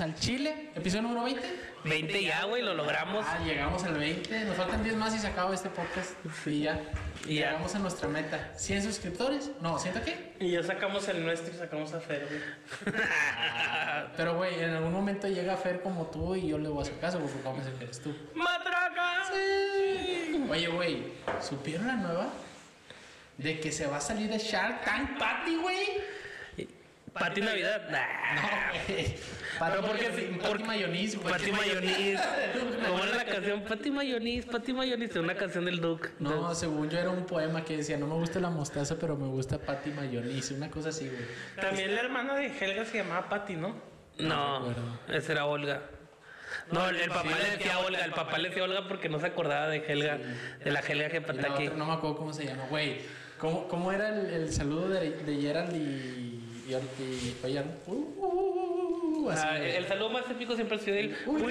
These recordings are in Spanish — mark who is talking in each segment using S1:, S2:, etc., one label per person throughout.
S1: al Chile. Episodio número 20.
S2: 20 ya, güey, lo logramos.
S1: Ah, llegamos al 20. Nos faltan 10 más y se acaba este podcast. Y ya.
S2: Y ya.
S1: Llegamos a nuestra meta. ¿100 suscriptores? No, ¿100 qué?
S3: Y ya sacamos el nuestro y sacamos a Fer, güey.
S1: Pero, güey, en algún momento llega Fer como tú y yo le voy a hacer caso porque vamos a que eres tú.
S3: ¡Matraca!
S1: Oye, güey, ¿supieron la nueva? De que se va a salir de Shark Tank Patty, güey.
S2: Pati Navidad. Nah.
S1: No, güey.
S2: Porque
S1: Patty Mayonnaise, güey.
S2: Pati Mayonís. ¿Cómo era la canción? Pati Mayonís, Pati Mayonís. Una canción del Duke.
S1: No, según yo era un poema que decía, no me gusta la mostaza, pero me gusta Patty Mayonnaise. Una cosa así, güey.
S3: También la hermana de Helga se llamaba Patty, ¿no?
S2: No,
S1: acuerdo.
S2: esa era Olga. No, el, el papá
S1: Sí,
S2: le decía Olga, el papá le decía Olga porque no se acordaba de Helga, de la Helga que
S1: no me acuerdo cómo se llama, güey. ¿Cómo, cómo era el, el saludo de, de Gerald y, y, y Oyan? Uh, uh, uh,
S2: Ah,
S1: güey.
S2: el saludo más épico siempre ha sido el.
S1: Oye,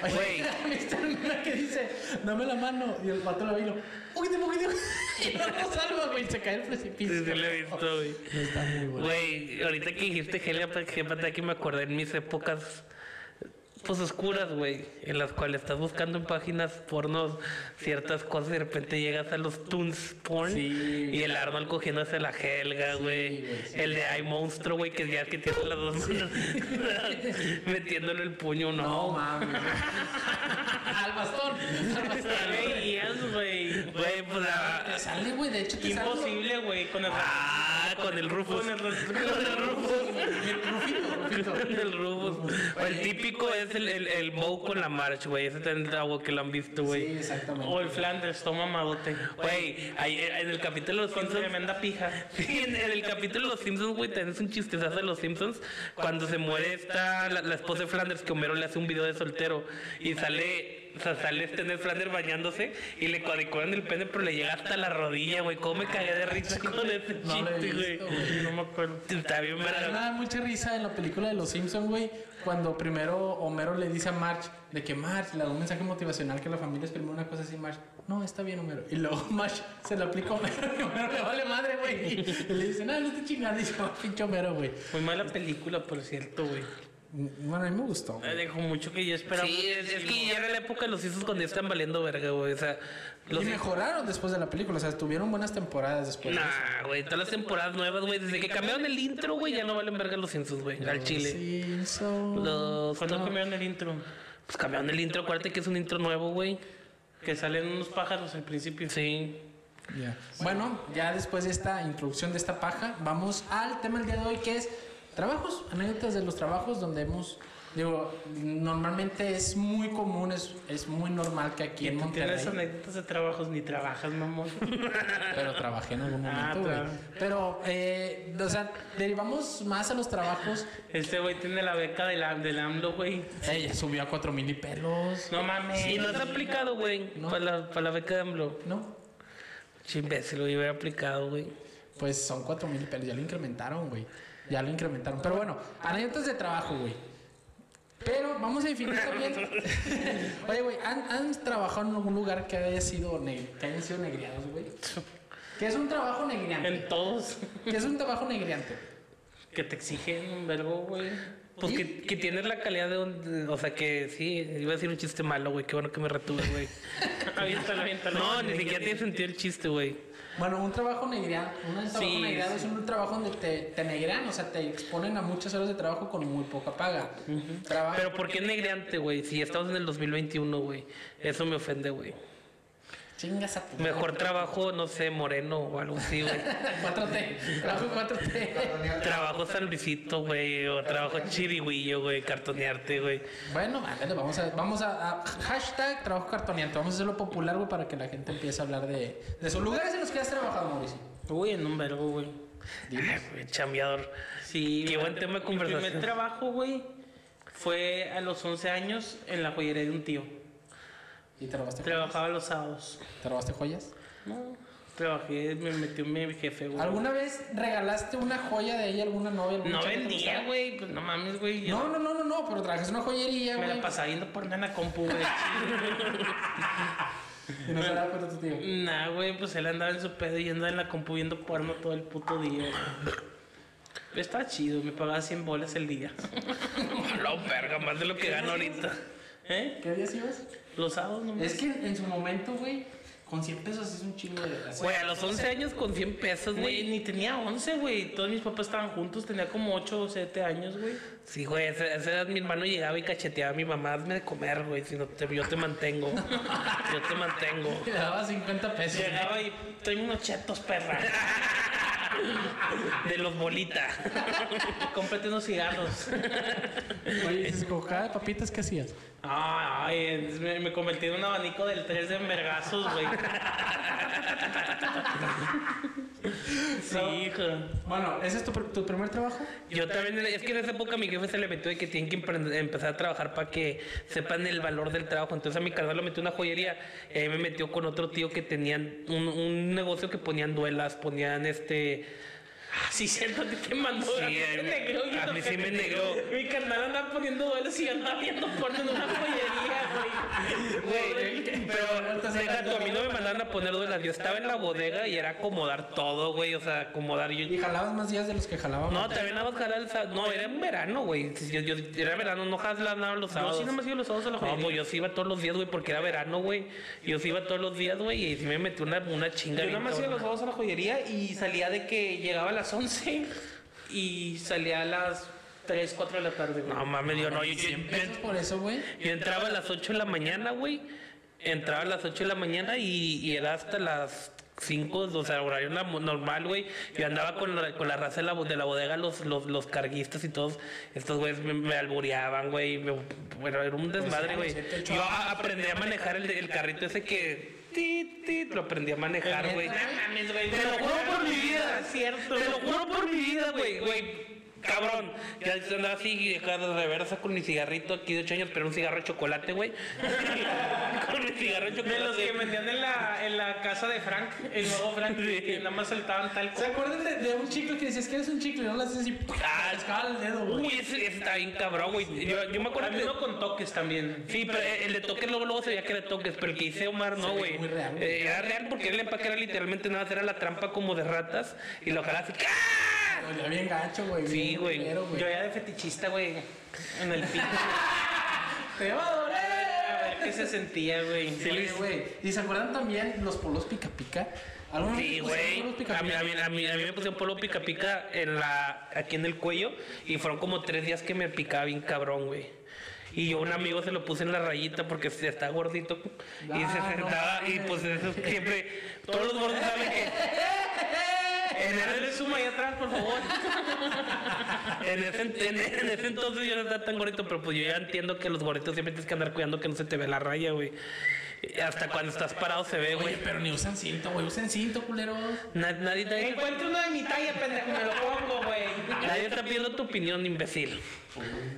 S2: Güey,
S1: ¿viste una que dice, dame la mano? Y el pato la vino, poquito, poquito. Y no lo salva, güey, se cae el precipicio.
S2: Sí, sí lo he visto, güey.
S1: Está muy bueno.
S2: Güey, ahorita que dijiste Helga Pataki me acordé en mis épocas pues oscuras, güey, en las cuales estás buscando en páginas pornos ciertas cosas y de repente llegas a los Toons porn
S1: Sí.
S2: y el Arnold cogiéndose a la Helga, güey.
S1: sí.
S2: el de Ay Monstruo, güey, que ya que tiene las dos manos metiéndole el puño, no.
S1: No mames. al bastón. Al bastón.
S3: ¿Qué veías, güey?
S2: Güey, pues
S1: Te
S2: la...
S1: sale, güey, de hecho te.
S3: Imposible, güey, con el...
S2: Ah, con el Rufus.
S3: Con el
S2: Con el Rufus. Con el Rufus. O el típico es el, el, el Moe con la March, güey. Ese tendrá algo que lo han visto,
S1: Sí,
S2: güey.
S1: exactamente.
S3: O el Flanders, toma madote.
S2: Güey, ahí, en el capítulo de los Simpsons.
S3: tremenda pija.
S2: Sí, en, en el capítulo de los Simpsons, güey, tenés un chistezazo de los Simpsons. Cuando se muere esta, la, la esposa de Flanders, que Homero le hace un video de soltero. Y sale, o sea, sale este Ned Flanders bañándose y le cuadriculan el pene, pero le llega hasta la rodilla, güey. ¿Cómo me cagué de risa con ese
S1: No
S2: chiste, güey?
S1: güey.
S3: No me acuerdo.
S2: Está bien,
S1: me da mucha risa en la película de Los Simpsons, güey, cuando primero Homero le dice a Marge de que Marge le da un mensaje motivacional que la familia es primero una cosa así, Marge, no, está bien Homero. Y luego Marge se lo aplica a Homero y Homero le vale madre, güey. Y le dice, no, no te chingas, dice, "Oh, pinche Homero, güey.
S3: Muy mala película, por cierto, güey.
S1: Bueno, a mí me gustó. güey.
S3: Me dejó mucho que yo esperaba.
S2: Sí, es, es que llega la época de los Simpsons cuando ya están valiendo verga, güey. O sea, los
S1: Y mejoraron después de la película, o sea, tuvieron buenas temporadas después.
S2: Nah, güey, todas las temporadas nuevas, güey. Desde que cambiaron el intro, güey, ya no valen verga los Simpsons, güey. Al chile.
S1: Simpsons.
S2: Los.
S3: ¿Cuándo
S2: no,
S3: cambiaron el intro?
S2: pues cambiaron el intro, acuérdate que es un intro nuevo, güey.
S3: Que salen unos pájaros al principio.
S2: Sí.
S1: Ya. Bueno, ya después de esta introducción de esta paja, vamos al tema del día de hoy que es trabajos, anécdotas de los trabajos donde hemos, digo, normalmente es muy común, es, es muy normal que aquí en Monterrey,
S3: tienes anécdotas de trabajos ni trabajas, mamón.
S1: pero trabajé en algún
S3: Ah,
S1: momento, güey. Pero, eh, o sea, derivamos más a los trabajos.
S3: Este güey tiene la beca del, am- del AMLO, güey.
S1: Ella subió a cuatro mil y pelos.
S3: No mames.
S2: Y no se ha aplicado, güey,
S1: No.
S2: para, la, para la beca de AMLO.
S1: ¿No?
S2: Che, imbécil, lo hubiera aplicado, güey.
S1: Pues son cuatro mil y pelos, ya lo incrementaron, güey. Ya lo incrementaron. Pero bueno, anécdotas de trabajo, güey. Pero vamos a definir también. Oye, güey, ¿han, han trabajado en algún lugar que haya sido que hayan sido negriados, güey? ¿Qué es un trabajo negriante?
S3: En todos.
S1: ¿Qué es un trabajo negriante?
S3: Que te exigen un verbo, güey.
S2: Pues que, que tienes la calidad de un. o sea, que sí, iba a decir un chiste malo, güey. Qué bueno que me retuve, güey.
S3: aviéntalo, aviéntalo.
S2: No, ni siquiera tiene sentido el chiste, güey.
S1: Bueno, un trabajo negriano, un trabajo
S3: Sí,
S1: negriado
S3: sí.
S1: es un trabajo donde te, te negrean, o sea, te exponen a muchas horas de trabajo con muy poca paga.
S2: Pero ¿por qué negreante, güey? Si estamos en el 2021, güey. Eso me ofende, güey.
S1: Chingas a tu
S2: Mejor trabajo, no sé, moreno o algo así, güey.
S1: 4T. Trabajo 4T.
S2: Trabajo San Luisito, güey. O trabajo chirigüillo, güey. Cartonearte, güey.
S1: Bueno, ándale, vamos a, vamos a, a- hashtag trabajo cartoneante. Vamos a hacerlo popular, güey, para que la gente empiece a hablar de, de esos lugares en los que has trabajado, Mauricio.
S3: Uy, en un verbo, güey.
S2: Chambeador.
S3: Sí.
S2: Qué
S3: mi-
S2: buen tema de
S3: Mi
S2: conversación.
S3: primer trabajo, güey, fue a los 11 años en la joyería de un tío.
S1: ¿Y te robaste joyas?
S3: Trabajaba los sábados.
S1: ¿Te robaste joyas?
S3: No, trabajé, me metió mi jefe, güey.
S1: ¿Alguna vez regalaste una joya de ella a alguna novia? alguna
S3: No vendía, güey. Pues no mames, güey.
S1: No, no, no, no, no, pero trabajas una joyería,
S3: Me
S1: güey.
S3: la pasaba viendo porno en la compu, güey.
S1: Y no se da cuenta tu tío.
S3: nah, güey, pues él andaba en su pedo y andaba en la compu viendo porno todo el puto día. güey. Está chido, me pagaba 100 bolas el día.
S2: La verga, más de lo que gano ahorita.
S3: ¿Eh?
S1: ¿Qué días ibas?
S3: Los sábados no
S1: Es que en su momento, güey, con 100 pesos es un chingo de gracia.
S2: Güey, a los 11 años con 100 pesos,
S3: Güey, ni tenía 11, güey. Todos mis papás estaban juntos, tenía como 8 o 7 años, güey.
S2: Sí, güey, esa edad mi hermano llegaba y cacheteaba a mi mamá, hazme de comer, güey, si no te, yo te mantengo. Yo te mantengo.
S1: Te daba 50 pesos.
S3: Llegaba y tráeme unos chetos, perra.
S2: De los bolita.
S3: Cómprate unos cigarros.
S1: Oye, si se papitas, ¿qué hacías?
S3: Ay, me, me convertí en un abanico del 3 de envergazos, güey. Sí, hijo.
S1: Bueno, ¿ese es tu, pr- tu primer trabajo?
S2: Yo también, es que en esa época mi jefe se le metió de que tienen que empezar a trabajar para que sepan el valor del trabajo. Entonces a mi carnal lo metió una joyería. Y ahí me metió con otro tío que tenían un, un negocio que ponían duelas, ponían este.
S3: Sí, siento que te mandó.
S2: Sí,
S3: a mí
S2: a
S3: me
S2: mí-
S3: negró. yo
S2: a
S3: no
S2: mí
S3: sé
S2: sí me negró.
S3: Mi carnal andaba poniendo duelos y yo andaba viendo porno en una joyería, güey.
S2: Güey, pero deja tú, a mí no me mandaban a poner duelas. Yo estaba en la bodega y era acomodar todo, güey. O sea, acomodar. Yo,
S1: ¿Y jalabas más días de los que jalaba?
S2: No, también nada más jalar el sábado. No, era en verano, güey. Yo, yo- era verano, no jalaba nada los
S3: Yo
S2: sábados.
S3: sí nomás iba los sábados a la
S2: No,
S3: joyería.
S2: pues yo sí iba todos los días, güey, porque era verano, güey. Yo sí iba todos los días, güey, y sí me metí una, una chinga.
S3: Yo nada más iba los sábados a la joyería y salía de que llegaba a las 11 y salía a las 3, 4 de la tarde, güey.
S2: No mames, yo no. Yo, yo-
S1: 100 pesos por eso, güey.
S2: yo entraba a las 8 de la mañana, güey. Entraba a las 8 de la mañana y, y era hasta las 5, o sea, horario normal, güey. Yo andaba con la, con la raza de la, de la bodega, los, los, los carguistas y todos. Estos güeyes me, me albureaban, güey. Bueno, era un desmadre, güey. Yo aprendí a manejar el, el carrito ese que. Tit, tit, lo aprendí a manejar, güey.
S3: No mames, güey.
S2: Te lo juro por mi vida.
S3: Es cierto.
S2: Te lo juro por mi vida, güey, güey. Cabrón, ya andaba así, de reversa con mi cigarrito aquí de 8 años, pero un cigarro de chocolate, güey. con mi cigarro de
S3: De los que
S2: chocolate.
S3: vendían en la, en la casa de Frank, el nuevo Frank, que nada más saltaban tal
S1: ¿Se
S3: cosa.
S1: acuerdan de, de un chicle que decías que eres un chicle y no lo haces así?
S2: Ah,
S1: te pescaba el dedo, güey.
S2: Uy, ese, ese está bien cabrón, güey. Yo, yo me acuerdo
S3: Había
S2: que.
S3: uno con toques también.
S2: Sí, pero el de toques luego, luego se veía que era toques, pero el que hice Omar no, güey.
S1: muy real, güey.
S2: Eh, era real porque el empaque era literalmente nada, era la trampa como de ratas y lo jalaba así. ¡ah!
S1: Olía bien gacho, güey.
S2: Sí, güey.
S3: Yo ya de fetichista, güey, en el pico.
S1: Te va a doler.
S3: A ver qué se sentía, güey.
S1: Oye, güey. ¿Y se acuerdan también los polos pica pica? ¿Alguna vez
S2: Sí, güey. A mí, a, mí, a, mí, a mí me pusieron polvo pica pica en la, aquí en el cuello y fueron como tres días que me picaba bien cabrón, güey. Y yo un amigo se lo puse en la rayita porque se está gordito y
S1: Ah,
S2: se
S1: no
S2: sentaba y pues eso siempre, todos los gordos saben que ese,
S3: suma ahí atrás, por favor.
S2: en, ese, en, en ese entonces yo no estaba tan gordito, pero pues yo ya entiendo que los gorditos siempre tienes que andar cuidando que no se te ve la raya, güey. Hasta cuando estás parado se ve, güey.
S1: Oye, pero ni usan cinto, güey. Usen cinto, culeros.
S2: Na- Nadie, nadie,
S3: Encuentro uno de mi talla, pendejo, me lo pongo, güey.
S2: Nadie está pidiendo tu opinión, imbécil.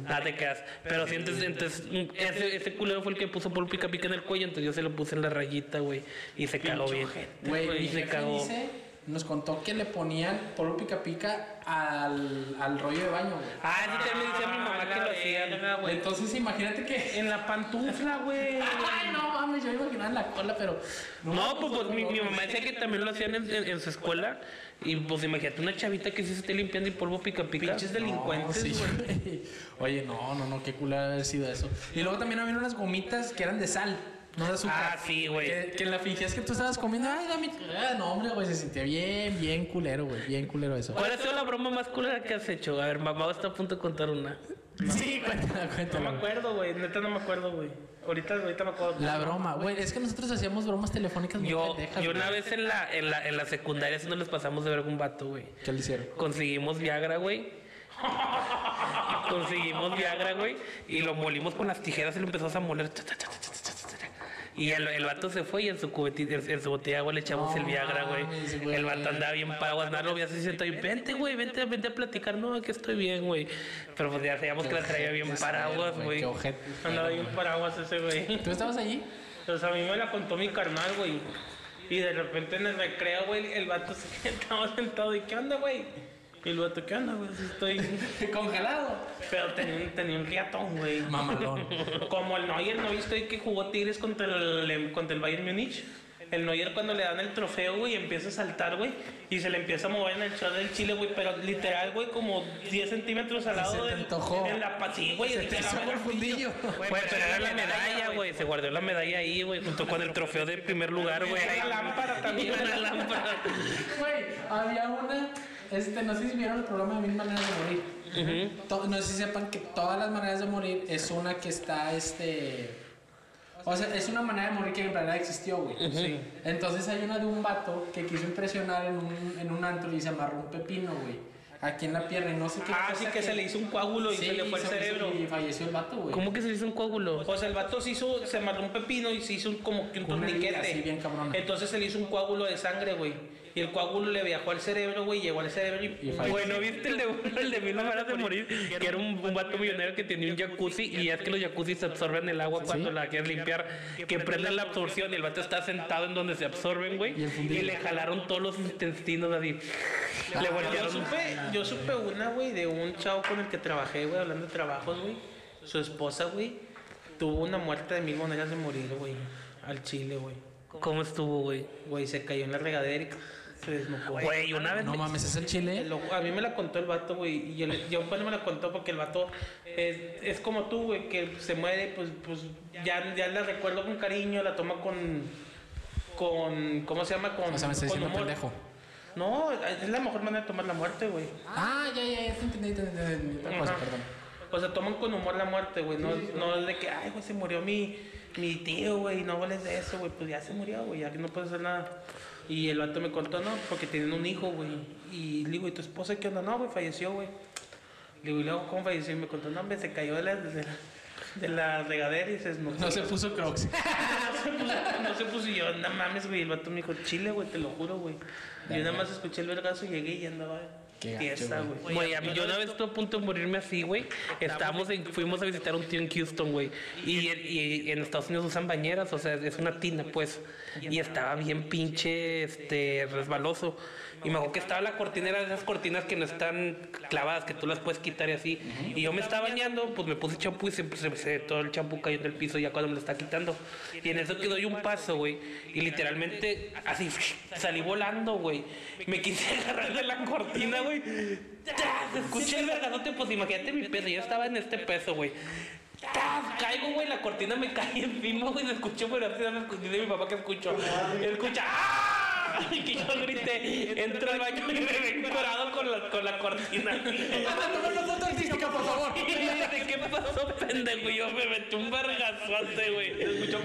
S2: Nada te quedas. Pero si entonces, entonces mm, ese, ese culero fue el que puso polvo pica pica en el cuello, entonces yo se lo puse en la rayita, güey. Y se cagó bien.
S1: Güey,
S2: y se cagó.
S1: dice, nos contó que le ponían polvo pica pica al, al rollo de baño, güey.
S2: Ah, eso también decía mi mamá que lo hacían.
S3: verga, güey.
S1: Entonces imagínate que...
S3: En la pantufla, güey.
S1: Ay, no mames, yo me imaginaba en la cola, pero...
S2: No, pues, pues, mi, mi mamá decía que también lo hacían en, en- en su escuela. Y pues imagínate una chavita que sí se esté limpiando y polvo pica pica.
S3: Pinches delincuentes,
S1: Sí,
S3: güey.
S1: güey. Oye, no, no, no, qué culero haber sido eso. Y luego también había unas gomitas que eran de sal, no de azúcar.
S2: Ah, sí, güey.
S1: Que, que la fingías que tú estabas comiendo. Ay, dame. Ah, no, hombre, güey, se sentía bien, bien culero, güey. Bien culero eso.
S2: ¿Cuál ha sido la broma más culera que has hecho? A ver, mamá está a punto de contar una.
S1: Sí, cuéntala,
S3: No me
S1: cuéntala.
S3: acuerdo, güey. Neta no me acuerdo, güey. Ahorita, ahorita me acuerdo.
S1: La broma, güey, es que nosotros hacíamos bromas telefónicas muy
S2: Yo,
S1: pendejas,
S2: yo una vez en la, en la, en la secundaria, si no les pasamos de ver un vato, güey.
S1: ¿Qué le hicieron?
S2: Conseguimos Viagra, güey. Conseguimos Viagra, güey. Y lo molimos con las tijeras y lo empezamos a moler ta, ta, ta, ta, ta. Y el, el vato se fue y en su cubetita, en, en su botella, güey, le echamos
S1: No
S2: el Viagra, güey. El vato andaba bien paraguas, nada, lo vi así sentado y vente, güey, vente, vente a platicar. No, que estoy bien, güey. Pero pues ya sabíamos que la traía bien paraguas, güey.
S3: Andaba bien paraguas ese, güey.
S1: ¿Tú estabas allí?
S3: Pues a mí me la contó mi carnal, güey. Y de repente en el recreo, güey, el vato se estaba sentado y ¿qué onda, güey? Y el vato, ¿qué onda, güey? Estoy...
S1: Congelado.
S3: Pero tenía un, tenía un riatón, güey.
S1: Mamalón.
S3: Como el Neuer, ¿no viste que jugó Tigres contra el, contra el Bayern Múnich? El Neuer cuando le dan el trofeo, güey, empieza a saltar, güey, y se le empieza a mover en el short del Chile, güey, pero literal, güey, como 10 centímetros al
S1: Se
S3: lado
S1: te
S3: del...
S1: antojó.
S3: En la pa- sí, güey.
S1: Se te el fundillo.
S2: Güey, pero era la medalla, güey. Se guardó la medalla ahí, güey, junto con el trofeo de primer lugar, güey.
S3: Una lámpara también.
S2: Una lámpara.
S1: Güey, había una. Este, no sé si vieron el programa de Mil Maneras de Morir. To- No sé si sepan que todas las maneras de morir es una que está, este. O sea, es una manera de morir que en realidad existió, güey.
S3: Sí.
S1: Entonces hay una de un vato que quiso impresionar en un, en un antro y se amarró un pepino, güey. Aquí en la pierna y no sé qué.
S3: Ah,
S1: cosa
S3: sí que se le hizo un coágulo y
S1: Sí,
S3: se le fue el cerebro.
S1: Y falleció el vato, güey.
S2: ¿Cómo que se le hizo un coágulo?
S3: O sea, el vato se hizo, se amarró un pepino y se hizo un- como que un torniquete.
S1: así bien cabrona.
S3: Entonces se le hizo un coágulo de sangre, güey. Y el coágulo le viajó al cerebro, güey, llegó al cerebro y...
S1: Y falleció.
S2: Güey, ¿no viste el de, el de Mil Maneras de Morir? Que era un, un vato millonero que tenía un jacuzzi y es que los jacuzzi se absorben el agua cuando la quieres limpiar, que prenden la absorción y el vato está sentado en donde se absorben, güey.
S1: Y
S2: le jalaron todos los intestinos así. le
S3: Yo
S2: voltearon.
S3: supe, yo supe una, güey, de un chavo con el que trabajé, güey, hablando de trabajos, güey. Su esposa, güey, tuvo una muerte de mil maneras de morir, güey. Al chile, güey.
S2: ¿Cómo estuvo, güey?
S3: Güey, se cayó en la regadera y se desnucó.
S2: Güey, una vez
S1: No
S2: me-
S1: mames, es el chile.
S3: Lo- a mí me la contó el vato, güey. Y yo, le- yo pues, no me la contó porque el vato es, es como tú, güey, que se muere, pues, pues ya, ya la recuerdo con cariño, la toma con. con ¿Cómo se llama? Con,
S1: O sea, me está
S3: con
S1: diciendo pendejo.
S3: No, es la mejor manera de tomar la muerte, güey.
S1: Ah, ya, ya, ya te entendí, te entendí, perdón.
S3: O sea, toman con humor la muerte, güey. No, no es de que, ay, güey, se murió mi, mi tío, güey. No hables de eso, güey. Pues ya se murió, güey. Ya que no puedes hacer nada. Y el vato me contó, no, porque tienen un hijo, güey. Y le digo, ¿y tu esposa qué onda? No, güey, falleció, güey. Le digo, ¿y luego cómo falleció? Y me contó, no, hombre, se cayó de la, de la, de la regadera y se desnucó.
S1: No se puso crocs.
S3: no se puso, no se puso. Y yo, no mames, güey. El vato me dijo, chile, güey, te lo juro, güey. Yo nada más escuché el vergazo, llegué y andaba
S1: Qué güey.
S3: güey.
S2: Güey, a mí yo una vez estuve a punto de morirme así, güey. Estábamos en, fuimos a visitar a un tío en Houston, güey. Y, y en Estados Unidos usan bañeras, o sea, es una tina, pues. Y estaba bien pinche, este, resbaloso. Y me acuerdo que estaba la cortina, era de esas cortinas que no están clavadas, que tú las puedes quitar y así. Y yo me estaba bañando, pues me puse champú y se, se- se- todo el champú cayó en el piso ya cuando me lo está quitando. Y en eso que doy un paso, güey. Y literalmente, así, salí volando, güey. Me quise agarrar de la cortina, güey. ¡Tas! Escuché el vergazote, pues imagínate mi peso. Yo estaba en este peso, güey. ¡Tas! Caigo, güey, la cortina me cae encima, güey. Se escuchó, pero así no escuché de mi papá que escuchó. Escucha, ¡ah! Que yo grité, entro al baño y me curado con la, con la cortina.
S1: Toma una foto artística, por favor.
S2: ¿qué pasó, pendejo? Yo me metí un vergazote, güey. Escucho,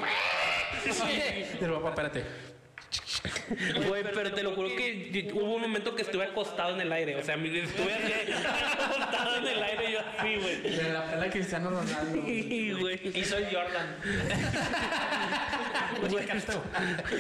S1: Pero papá, espérate.
S2: Güey, pero te lo juro que hubo un momento que estuve acostado en el aire. O sea, estuve así, acostado en el aire yo así, güey.
S1: De la pela Cristiano Ronaldo.
S2: Y, güey.
S3: Y soy Jordan.
S2: Güey,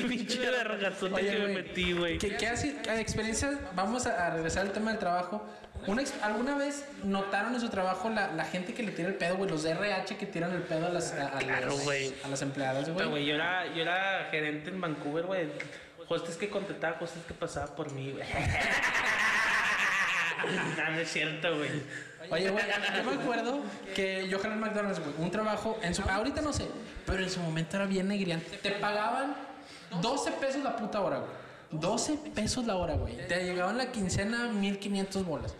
S2: pinche vergazote
S1: Oye,
S2: que me metí, güey.
S1: ¿Qué, qué hace? Experiencias, vamos a, a regresar al tema del trabajo. Una ¿Alguna vez notaron en su trabajo la, la gente que le tira el pedo, güey? Los de RH que tiran el pedo a las, a, a
S2: Claro,
S1: los-
S2: güey.
S1: a las empleadas,
S3: Pero,
S1: güey,
S3: yo era, yo era gerente en Vancouver, güey. Hostes que contrataba, hostes que pasaba por mí, güey. no, no es cierto, güey.
S1: Oye, güey, yo me acuerdo que yo jalé en McDonald's, güey, un trabajo, ahorita no sé, pero en su momento era bien negriante. Te pagaban 12 pesos la puta hora, güey. 12 pesos la hora, güey. Te llegaban la quincena 1500 bolas.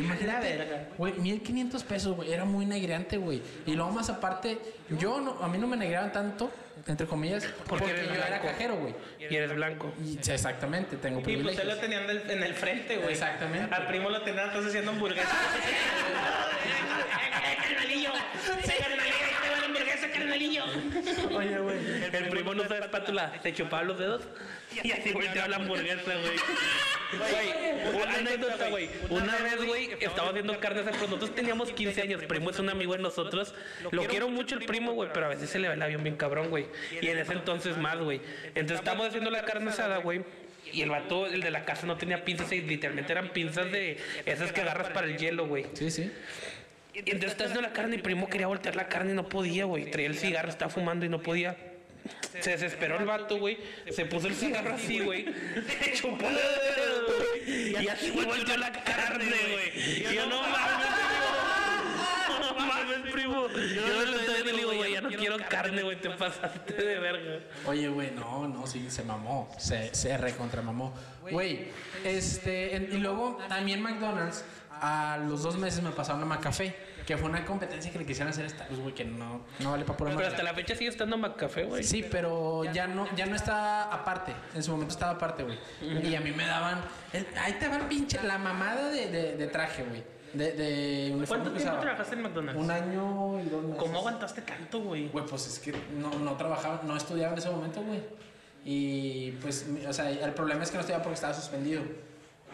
S1: Imagínate,
S3: verga.
S1: güey, 1500 pesos, güey, era muy negriante, güey. Y luego más aparte, yo no, a mí no me negreaban tanto, entre comillas, porque,
S2: eres
S1: yo era cajero, güey.
S2: Y eres blanco.
S1: Y exactamente, tengo
S3: Y pues
S1: privilegios.
S3: lo tenían del- en el frente, güey.
S1: Exactamente.
S3: Al primo lo tenían entonces haciendo hamburguesas. ¡Carnalillo! ¡Sí, carnalillo! ¡Ahí te va la
S1: Oye, güey.
S2: El primo no usa espátula, se chupaba los dedos y así volteaba la hamburguesa, güey. Güey, una anécdota, güey. Una vez, güey, estaba haciendo carne asada, pero nosotros teníamos 15 años. Primo es un amigo de nosotros. Lo quiero mucho el primo, güey, pero a veces se le ve el avión bien cabrón, güey. Y en ese entonces más, güey. Entonces estamos haciendo la carne asada, güey. Y el vato, el de la casa, no tenía pinzas y literalmente eran pinzas de esas que agarras para el hielo, güey.
S1: Sí, sí.
S2: Y entonces está haciendo la carne y primo quería voltear la carne y no podía, güey. Traía el cigarro, estaba fumando y no podía. Se desesperó el vato, güey. Se puso el cigarro así, güey. Chupó el dedo, güey. Y así volteó la carne, güey. Y yo no mames, primo. No mames, primo. Yo le estoy le digo, güey, ya no quiero carne, güey. Te pasaste de verga.
S1: Oye, güey, no, no, sí, se mamó. Se, se recontramamó. Güey, este, en- y luego también McDonald's, a los dos meses me pasaron a McCafé, que fue una competencia que le quisieron hacer a Starbucks, güey, que no, no vale para pura
S2: Pero
S1: madre.
S2: hasta la fecha sigue estando McCafé, güey.
S1: Sí, pero ya no, ya no está aparte. En su momento estaba aparte, güey. Y a mí me daban. el- ahí te va el pinche. La mamada de, de, de traje, güey. De, de uniforme
S3: ¿Cuánto
S1: que
S3: tiempo
S1: usaba.
S3: trabajaste en McDonald's?
S1: Un año y dos meses.
S3: ¿Cómo aguantaste tanto, güey?
S1: Güey, pues es que no, no trabajaba, no estudiaba en ese momento, güey. Y pues, mi- o sea, el problema es que no estudiaba porque estaba suspendido.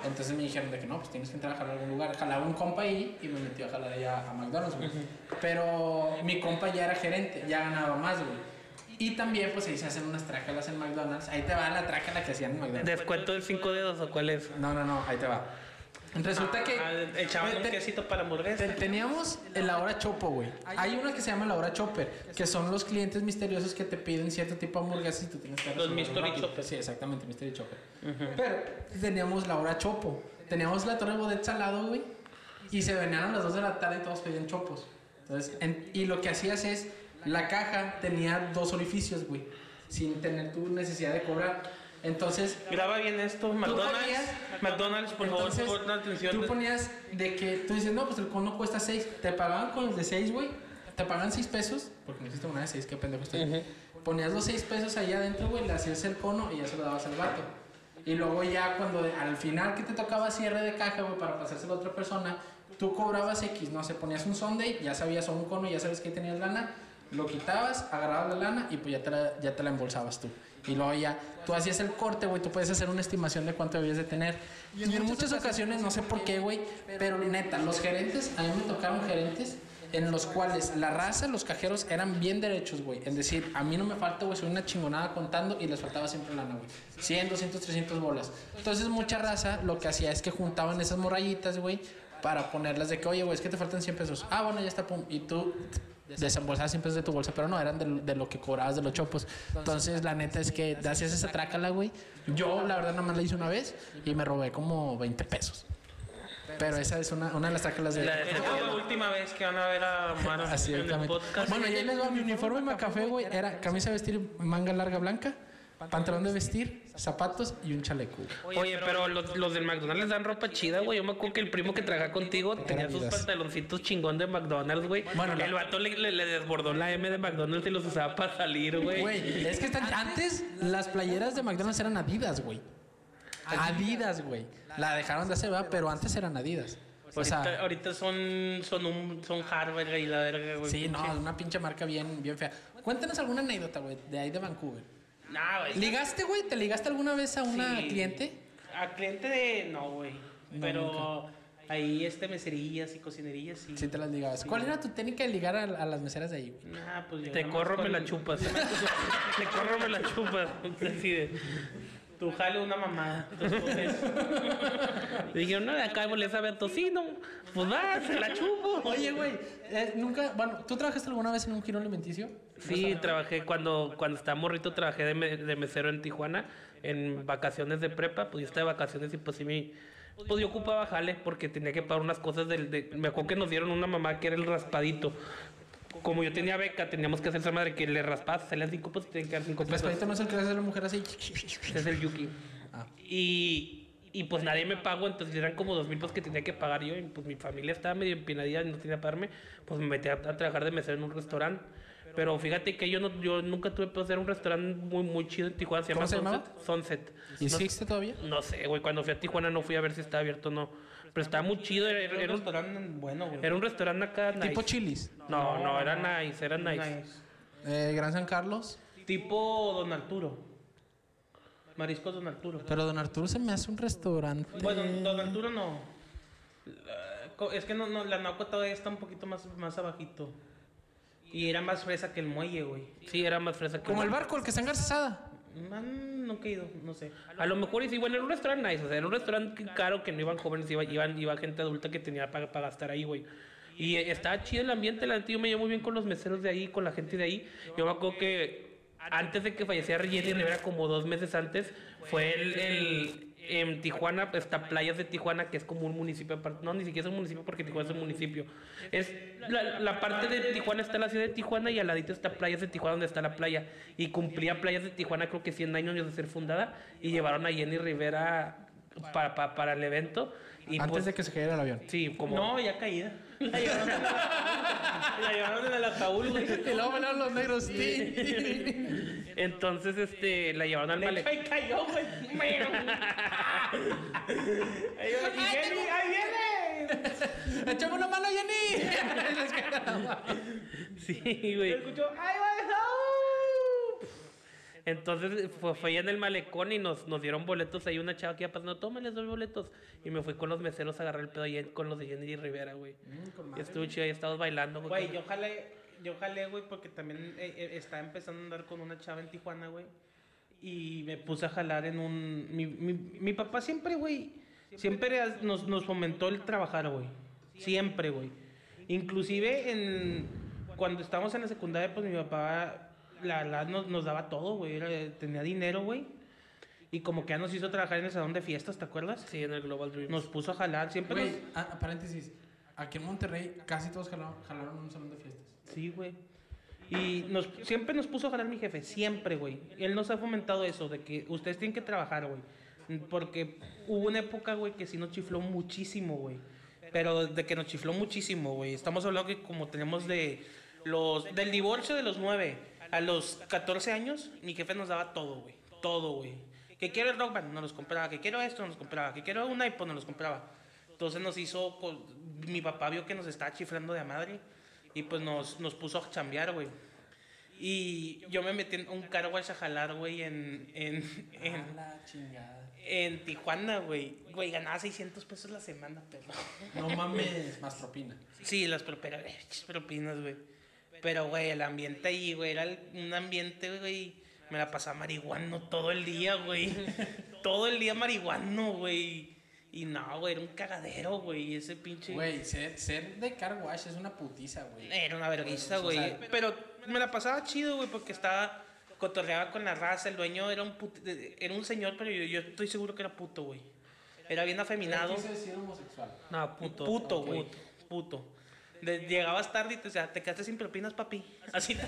S1: Entonces me dijeron de que no, pues tienes que entrar a jalar a algún lugar. Jalaba un compa ahí y me metió a jalar allá a McDonald's, güey. Pero mi compa ya era gerente, ya ganaba más, güey. Y también, pues ahí se hacen unas trácalas en McDonald's. Ahí te va la trácala que hacían en McDonald's.
S2: ¿Descuento de cinco dedos o cuál es?
S1: No, no, no, ahí te va. Resulta que.
S3: Ah, echaban un quesito para hamburguesa.
S1: te- Teníamos la hora chopo, güey. Hay una que se llama la hora chopper, que son los clientes misteriosos que te piden cierto tipo de hamburguesas y tú tienes que
S3: Los mystery chopper.
S1: Sí, exactamente, mystery chopper. Pero teníamos la hora chopo. Teníamos la torre bodet salado, güey. Y se venían a las 2 de la tarde y todos pedían chopos. Entonces, en- y lo que hacías es, la caja tenía dos orificios, güey. Sin tener tu necesidad de cobrar. Entonces,
S3: Graba bien esto, McDonald's.
S1: ponías-
S3: McDonald's, por favor,
S1: Entonces,
S3: pon atención.
S1: Tú ponías de que tú dices, no, pues el cono cuesta 6. Te pagaban con el de 6, güey. Te pagaban 6 pesos, porque no existe una de 6, qué pendejo estoy. Ponías los 6 pesos ahí adentro, güey, le hacías el cono y ya se lo dabas al gato. Y luego ya cuando al final que te tocaba cierre de caja, güey, para pasárselo a otra persona, tú cobrabas X, no sé, ponías un Sunday, ya sabías o un cono, ya sabes que tenías lana, lo quitabas, agarrabas la lana y pues ya te la, ya te la embolsabas tú. Y luego ya, tú hacías el corte, güey, tú puedes hacer una estimación de cuánto debías de tener. Y en muchas ocasiones, no sé por qué, güey, pero neta, los gerentes, a mí me tocaron gerentes en los cuales la raza, los cajeros eran bien derechos, güey. Es decir, a mí no me falta, güey, soy una chingonada contando y les faltaba siempre lana, güey. 100, 200, 300 bolas. Entonces, mucha raza lo que hacía es que juntaban esas morrayitas, güey, para ponerlas de que, oye, güey, es que te faltan 100 pesos. Ah, bueno, ya está, pum. Y tú desembolsabas 100 pesos de tu bolsa, pero no, eran de, de lo que cobrabas de los chopos. Entonces, la neta es que hacías esa trácala, güey. Yo, la verdad, nada más la hice una vez y me robé como 20 pesos. Pero esa es una, una de las trácalas de...
S2: La de-
S3: la última vez que van a ver a Mara
S1: Así
S3: en el podcast.
S1: Bueno, y ahí les va mi uniforme macafé, güey. Era camisa de vestir manga larga blanca, pantalón de vestir, zapatos y un chaleco.
S2: Oye, pero los, los del McDonald's les dan ropa chida, güey. Yo me acuerdo que el primo que trabaja contigo tenía sus pantaloncitos chingón de McDonald's, güey.
S1: Bueno, la-
S2: el vato le, le- le desbordó la M de McDonald's y los usaba para salir, güey.
S1: Güey, es que están- antes las playeras de McDonald's eran Adidas, güey. Adidas, güey. La dejaron de hacer, ¿verdad? Pero antes eran Adidas. O
S3: ahorita,
S1: sea,
S3: ahorita son, son, un, son Harvard y la verga, güey.
S1: sí, no, una pinche marca bien, bien fea. Cuéntanos alguna anécdota, güey, de ahí de Vancouver.
S3: Nah, güey.
S1: ¿Ligaste, güey? ¿Te ligaste alguna vez a una
S3: Sí.
S1: cliente?
S3: A cliente de. No, güey.
S1: No,
S3: Pero ahí este meserillas y cocinerillas sí.
S1: Sí, te las ligabas. ¿Cuál era tu técnica de ligar a, a las meseras de ahí, güey?
S3: Pues
S2: Te corro, me la chupas. Te corro, me la chupas. Así de.
S3: Tú jale una mamada. Entonces, pues,
S2: Dijeron, no, de acá le sabe a tocino. Pues va, se la chupo.
S1: Oye, güey, eh, nunca, bueno, ¿tú trabajaste alguna vez en un giro alimenticio?
S2: Sí, trabajé cuando, cuando estaba morrito, trabajé de, me- de mesero en Tijuana, en vacaciones de prepa, pues yo estaba de vacaciones y pues sí me... Pues yo ocupaba jale porque tenía que pagar unas cosas del... De, me acuerdo que nos dieron una mamá que era el raspadito. Como yo tenía beca, teníamos que hacer esa madre que le raspas, salían cinco pesos y tenían que dar cinco
S1: El
S2: pesos.
S1: raspadito no es el que hace la mujer así.
S2: Es el Yuki.
S1: Ah.
S2: Y, y pues nadie me pagó, entonces eran como dos mil pesos que tenía que pagar yo. Y pues mi familia estaba medio empinadilla y no tenía que pagarme. Pues me metí a, a trabajar de mesero en un restaurante. Pero fíjate que yo no, yo nunca tuve pedos era un restaurante muy, muy chido en Tijuana. Se
S1: ¿Cómo
S2: llama
S1: se
S2: Sunset. Sunset.
S1: ¿Y
S2: no,
S1: existe todavía?
S2: no sé, güey. Cuando fui a Tijuana no fui a ver si estaba abierto o no. Pero estaba muy chido. Era,
S3: era un
S2: era un,
S3: restaurante bueno, güey.
S2: era un restaurante acá. Nice.
S1: Tipo Chilis.
S2: No, no, era nice, era nice.
S3: Nice.
S1: Eh, Gran San Carlos.
S3: Tipo Don Arturo. Mariscos Don Arturo.
S1: Pero Don Arturo se me hace un restaurante.
S3: Bueno, Don Arturo no. Co- Es que no, no, la Nauco todavía está un poquito más, más abajito. Y era más fresa que el muelle, güey.
S2: Sí, era más fresa que
S1: Como el barco, el que está en Garzazada.
S3: Man, nunca he ido, no sé.
S2: A lo mejor, y sí, bueno, era un restaurante nice, o sea, era un restaurante caro que no iban jóvenes, iba, iban, iba gente adulta que tenía para gastar ahí, güey. Y estaba chido el ambiente, la neta, yo me llevo muy bien con los meseros de ahí, con la gente de ahí. Yo me acuerdo que antes de que falleciera Jenny Rivera, como dos meses antes, fue el, el, en Tijuana está Playas de Tijuana, que es como un municipio aparte. No, ni siquiera es un municipio porque Tijuana es un municipio. Es la, la parte de Tijuana está la ciudad de Tijuana y al ladito está Playas de Tijuana donde está la playa. Y cumplía Playas de Tijuana creo que 100 años de ser fundada y llevaron a Jenny Rivera para, para, para el evento. Y
S1: Antes
S2: pues,
S1: de que se cayera el avión.
S2: Sí, como...
S3: No, ya caída. La llevaron, la llevaron en el ataúd, güey.
S1: Y luego bailaron los negros. Tin, tin.
S2: Entonces, este, la llevaron al
S3: Le
S2: malecón.
S3: echó y cayó, güey. Ahí va, y Jenny, ahí viene.
S1: ¡Echame una mano, Jenny!
S2: Sí, güey.
S3: escuchó, ahí va.
S2: Entonces fue, fue allá en el malecón y nos, nos dieron boletos ahí una chava que iba pasando, toma, les doy boletos. Y me fui con los meseros a agarrar el pedo ahí con los de Jenny Rivera, güey. y estuvo chido, ahí estábamos bailando, güey.
S3: Güey, yo jalé, yo jalé, güey, porque también eh, eh, estaba empezando a andar con una chava en Tijuana, güey. Y me puse a jalar en un... Mi, mi, mi papá siempre, güey, siempre nos, nos fomentó el trabajar, güey. Siempre, güey. Inclusive en... Cuando estábamos en la secundaria, pues mi papá, la verdad, nos, nos daba todo, güey. Era- Tenía dinero, güey. Y como que ya nos hizo trabajar en el salón de fiestas, ¿te acuerdas?
S2: Sí, en el Global Dreams.
S3: Nos puso a jalar, siempre
S1: Güey,
S3: nos...
S1: ah, paréntesis. Aquí en Monterrey casi todos jalaron, jalaron un salón de fiestas.
S3: Sí, güey. Y nos, siempre nos puso a jalar mi jefe, siempre, güey. Él nos ha fomentado eso, de que ustedes tienen que trabajar, güey. Porque hubo una época, güey, que sí nos chifló muchísimo, güey. Pero de que nos chifló muchísimo, güey. Estamos hablando que como tenemos de los... Del divorcio de los nueve a los 14 años, mi jefe nos daba todo, güey. Todo, güey. Que quiero el rock band, no los compraba. Que quiero esto, no los compraba. Que quiero un iPod, no los compraba. Entonces nos hizo... pues, mi papá vio que nos estaba chiflando de a madre. Y pues nos, nos puso a chambear, güey. Y yo me metí en un car wash a jalar, güey, en, en, en,
S1: la chingada.
S3: en Tijuana, güey. Güey, ganaba 600 pesos la semana, perro.
S1: No mames, más propina.
S3: Sí, las propinas, propinas, güey. Pero, güey, el ambiente ahí, güey, era un ambiente, güey. Me la pasaba marihuano todo el día, güey. todo el día marihuano, güey. Y no, güey, era un cagadero, güey. Ese pinche.
S1: Güey, ser, ser de car wash es una putiza, güey.
S3: Era una vergüenza,
S1: O
S3: güey.
S1: sea,
S3: Pero me la pasaba chido, güey, porque estaba. Cotorreaba con la raza. El dueño era un put- Era un señor, pero yo, yo estoy seguro que era puto, güey. Era bien afeminado.
S1: Quise decir homosexual.
S2: No, puto.
S3: Puto, güey. Puto. Llegabas tarde y te decía, te quedaste sin propinas, papi. Así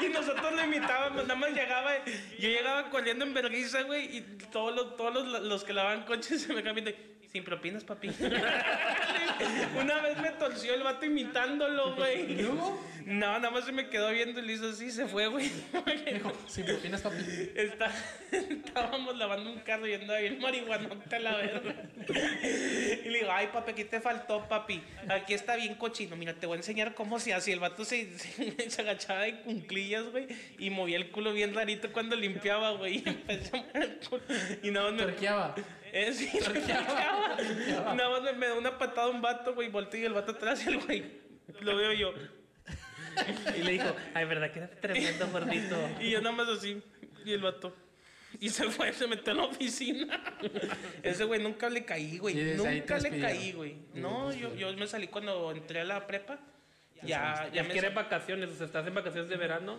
S3: y nosotros lo imitábamos, nada más llegaba, yo llegaba corriendo en vergüenza, güey, y todos los, todos los, los que lavaban coches se me viendo, sin propinas, papi. Una vez me torció el vato imitándolo, güey. No, nada más se me quedó viendo y le hizo así, se fue, güey.
S1: Dijo, sin propinas, papi.
S3: Está, estábamos lavando un carro y andaba bien marihuanote a la verga. Y le digo, ay, papi, ¿qué te faltó, papi? Aquí está bien cochino. Mira, te voy a enseñar cómo se hace. Y el vato se, se, se agachaba de cunclillas, güey, y movía el culo bien rarito cuando limpiaba, güey. Y empezó a mover el culo. Y nada más me...
S1: Torqueaba.
S3: Eh, sí,
S1: Torqueaba, torqueaba.
S3: Nada más me, me da una patada un vato, güey, volteo y el vato atrás y el güey. Lo veo yo.
S2: Y le dijo, ay, verdad que eres tremendo gordito.
S3: Y yo nada más así, y el vato. Y se fue, se metió en la oficina. Ese güey nunca le caí, güey.
S1: Sí,
S3: nunca le caí, güey. No, yo, yo me salí cuando entré a la prepa. Ya, ya
S2: Ya
S3: me
S2: quieres vacaciones, o sea, estás en vacaciones de verano,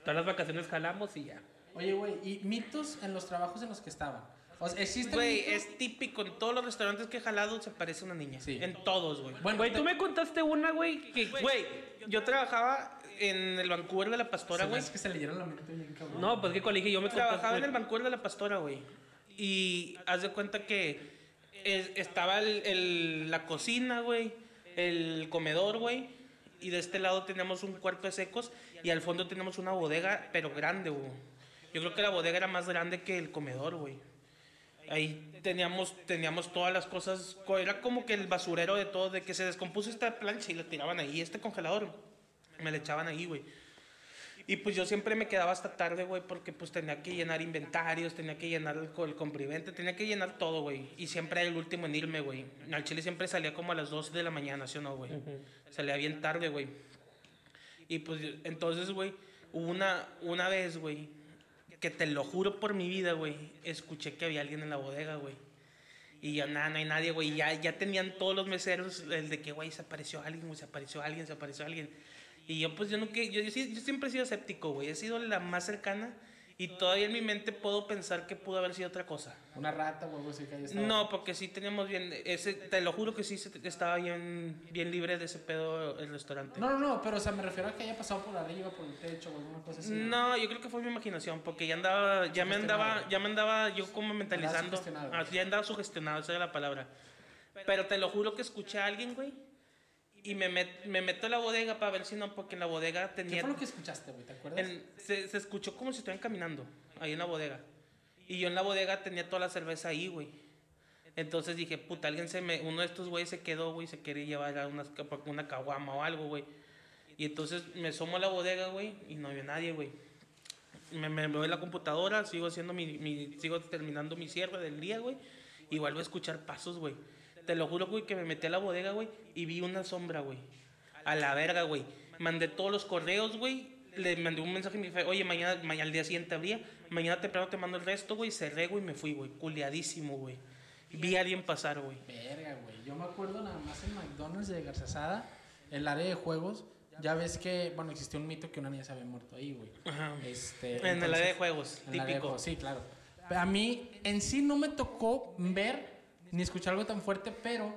S2: todas las vacaciones jalamos y ya.
S1: Oye, güey, ¿y mitos en los trabajos en los que estaban? O sea, ¿existe
S3: Güey, es típico. En todos los restaurantes que he jalado se parece una niña.
S1: Sí.
S3: En todos, güey.
S1: Bueno,
S2: Güey, tú me contaste una, güey, que...
S3: Güey, yo trabajaba en el Vancouver de la Pastora,
S1: se me
S3: güey.
S1: hace que se leyeron la mente bien, cabrón.
S2: No, pues que colegio yo me
S3: Trabajaba en el Vancouver de la Pastora, güey. Y haz de cuenta que es- estaba el- el- la cocina, güey, el comedor, güey. Y de este lado teníamos un cuarto de secos y al fondo teníamos una bodega, pero grande, güey. Yo creo que la bodega era más grande que el comedor, güey. Ahí teníamos, teníamos todas las cosas, co- era como que el basurero de todo, de que se descompuso esta plancha y la tiraban ahí, este congelador, me le echaban ahí, güey. Y pues yo siempre me quedaba hasta tarde, güey, porque pues tenía que llenar inventarios, tenía que llenar el, el comprivente, tenía que llenar todo, güey. Y siempre era el último en irme, güey. Al chile siempre salía como a las 2 de la mañana, ¿sí o no, güey? Salía bien tarde, güey. Y pues entonces, güey, una, una vez, güey, que te lo juro por mi vida, güey, escuché que había alguien en la bodega, güey. Y yo, nada, no hay nadie, güey. Ya, ya tenían todos los meseros el de que, güey, se apareció alguien, güey, se apareció alguien, se apareció alguien. Y yo, pues, yo nunca, yo, yo, yo siempre he sido escéptico, güey. He sido la más cercana. Y todavía en mi mente puedo pensar que pudo haber sido otra cosa.
S1: Una rata o algo así que ahí estaba.
S3: No, porque sí teníamos bien, ese, te lo juro que sí estaba bien, bien libre de ese pedo el restaurante.
S1: No, no, no, pero o sea, me refiero a que haya pasado por arriba, por el techo o alguna cosa así.
S3: No, yo creo que fue mi imaginación, porque ya andaba, ya me andaba, ya me andaba yo como mentalizando.
S1: sugestionado.
S3: Ah, ya andaba sugestionado, esa era la palabra. Pero te lo juro que escuché a alguien, güey, y me, met- me meto a la bodega para ver si no, porque en la bodega
S1: ¿Qué
S3: tenía...
S1: fue lo que escuchaste, güey? ¿Te acuerdas?
S3: en- se, se escuchó como si estuvieran caminando ahí en la bodega. Y yo en la bodega tenía toda la cerveza ahí, güey. Entonces dije, puta, alguien se me... Uno de estos güeyes se quedó, güey, se quería llevar a unas, una caguama o algo, güey. Y entonces me asomo a la bodega, güey, y no había nadie, güey. Me, me voy a la computadora, sigo haciendo mi, mi- sigo terminando mi cierre del día, güey, y vuelvo a escuchar pasos, güey. Te lo juro, güey, que me metí a la bodega, güey, y vi una sombra, güey. A la verga, güey. Mandé todos los correos, güey. Le mandé un mensaje y me dije, oye, mañana, mañana al día siguiente habría. Mañana temprano te mando el resto, güey. Cerré, güey, y me fui, güey. Culiadísimo, güey. Vi a alguien pasar, güey.
S1: Verga, güey. Yo me acuerdo nada más en McDonald's de Garzazada, el área de juegos. Ya ves que, bueno, existió un mito que una niña se había muerto ahí, güey.
S3: Ajá.
S1: Este,
S3: En el área de juegos,
S1: de
S3: típico.
S1: juegos, sí, claro. A mí en sí no me tocó ver ni escuchar algo tan fuerte, pero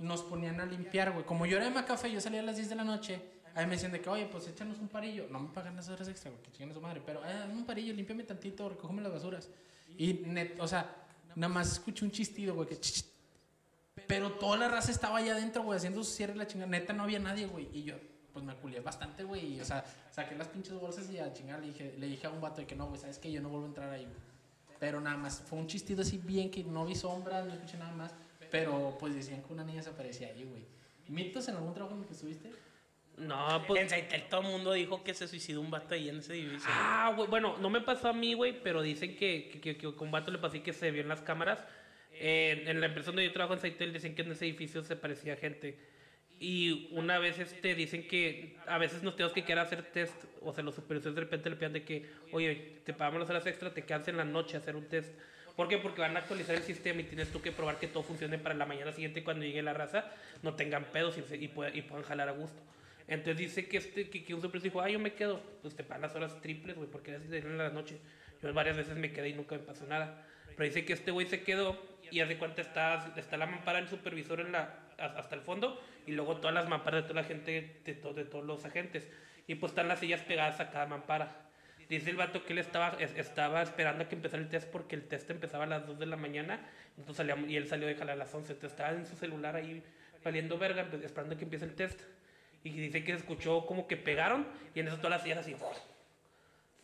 S1: nos ponían a limpiar, güey. Como yo era de Macafé, yo salía a las 10 de la noche. Ahí me decían de que, oye, pues échanos un parillo. No me pagan las horas extra, güey, que chinguen a su madre. Pero, eh, un parillo, límpiame tantito, recógeme las basuras. Y, net, o sea, nada más escuché un chistido, güey, que... ch. Pero toda la raza estaba allá adentro, güey, haciendo su cierre la chingada. Neta, no había nadie, güey. Y yo, pues me aculié bastante, güey. O sea, saqué las pinches bolsas y a chingar le dije, le dije a un vato de que no, güey, sabes que yo no vuelvo a entrar ahí, güey. Pero nada más, fue un chistido así bien que no vi sombras, no escuché nada más. Pero pues decían que una niña se aparecía ahí, güey. ¿Mitos en algún trabajo en el que estuviste?
S2: No, pues.
S3: En Saitel todo el mundo dijo que se suicidó un vato ahí en ese edificio.
S2: Ah, güey, bueno, no me pasó a mí, güey, pero dicen que, que, que, que con un vato le pasó y que se vio en las cámaras. Eh, en la empresa donde yo trabajo en Saitel dicen que en ese edificio se parecía gente. Y una vez este, dicen que a veces nos tenemos que quedar a hacer test, o sea, los supervisores de repente le piden de que, oye, te pagamos las horas extra, te quedas en la noche a hacer un test. ¿Por qué? Porque van a actualizar el sistema y tienes tú que probar que todo funcione para la mañana siguiente cuando llegue la raza, no tengan pedos y, y, pueda- y puedan jalar a gusto. Entonces dice que, este, que, que un supervisor dijo, ah, yo me quedo, pues te pagan las horas triples, güey, porque eres de en la noche. Yo varias veces me quedé y nunca me pasó nada. Pero dice que este güey se quedó y hace cuenta está, está la mampara del supervisor en la, hasta el fondo y luego todas las mamparas de toda la gente, de, to- de todos los agentes. Y pues están las sillas pegadas a cada mampara. Dice el vato que él estaba, es- estaba esperando a que empezara el test porque el test empezaba a las 2 de la mañana entonces salíamos- y él salió de jalar a las 11. Entonces estaba en su celular ahí valiendo verga, pues, esperando a que empiece el test. Y dice que se escuchó como que pegaron y en eso todas las sillas así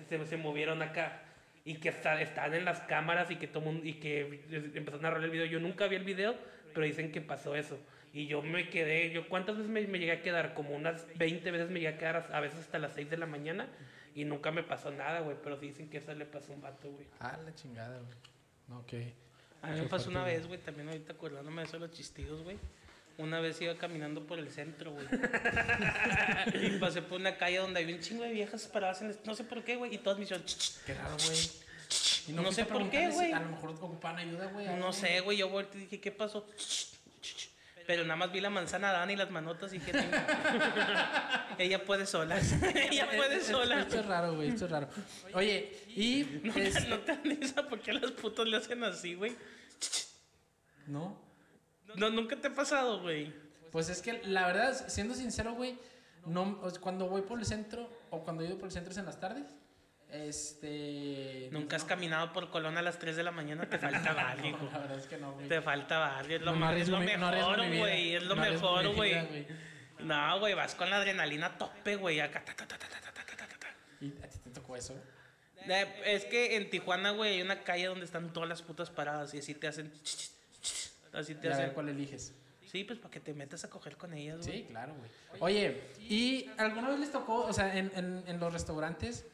S2: se, se movieron acá. Y que está, están en las cámaras y que, todo mundo, y que empezaron a narrar el video. Yo nunca vi el video, pero dicen que pasó eso. Y yo me quedé, yo cuántas veces me, me llegué a quedar, como unas 20 veces me llegué a quedar, a veces hasta las 6 de la mañana. Y nunca me pasó nada, güey. Pero dicen que eso le pasó a un vato, güey.
S1: Ah, la chingada, güey. No, ok.
S3: A mí me pasó una vez, güey, también ahorita acordándome de eso de los chistidos, güey. Una vez iba caminando por el centro, güey. y pasé por una calle donde había un chingo de viejas paradas en el- No sé por qué, güey. Y todas me hicieron... "Ch, ch".
S1: Qué raro, güey. Y
S3: No
S1: fuiste
S3: sé por qué,
S1: si
S3: güey.
S1: A lo mejor ocupaban ayuda, güey.
S3: No sé, güey. Yo volteé y dije, ¿qué pasó? Pero nada más vi la manzana Dani y las manotas y dije, ella puede sola. ella puede sola.
S1: Esto es raro, güey. Esto es raro. Oye, y.
S3: No,
S1: es-
S3: no te por qué las putas le hacen así, güey.
S1: ¿No?
S3: No, nunca te ha pasado, güey.
S1: Pues es que la verdad, siendo sincero, güey, no, cuando voy por el centro o cuando he ido por el centro es en las tardes. Este.
S3: Nunca has caminado por Colón a las 3 de la mañana, te falta barrio.
S1: la verdad es que no, güey.
S3: Te falta barrio, es lo, mejor, güey. Es lo mejor, güey. No, güey, vas con la adrenalina a tope, güey. Acá,
S1: ¿Y a ti te tocó eso?
S3: Es que en Tijuana, güey, hay una calle donde están todas las putas paradas y así te hacen. Así te
S1: hacen. A ver cuál eliges.
S3: Sí, pues para que te metas a coger con ellas, güey.
S1: Sí, claro, güey. Oye, ¿y alguna vez les tocó, o sea, en, en los restaurantes?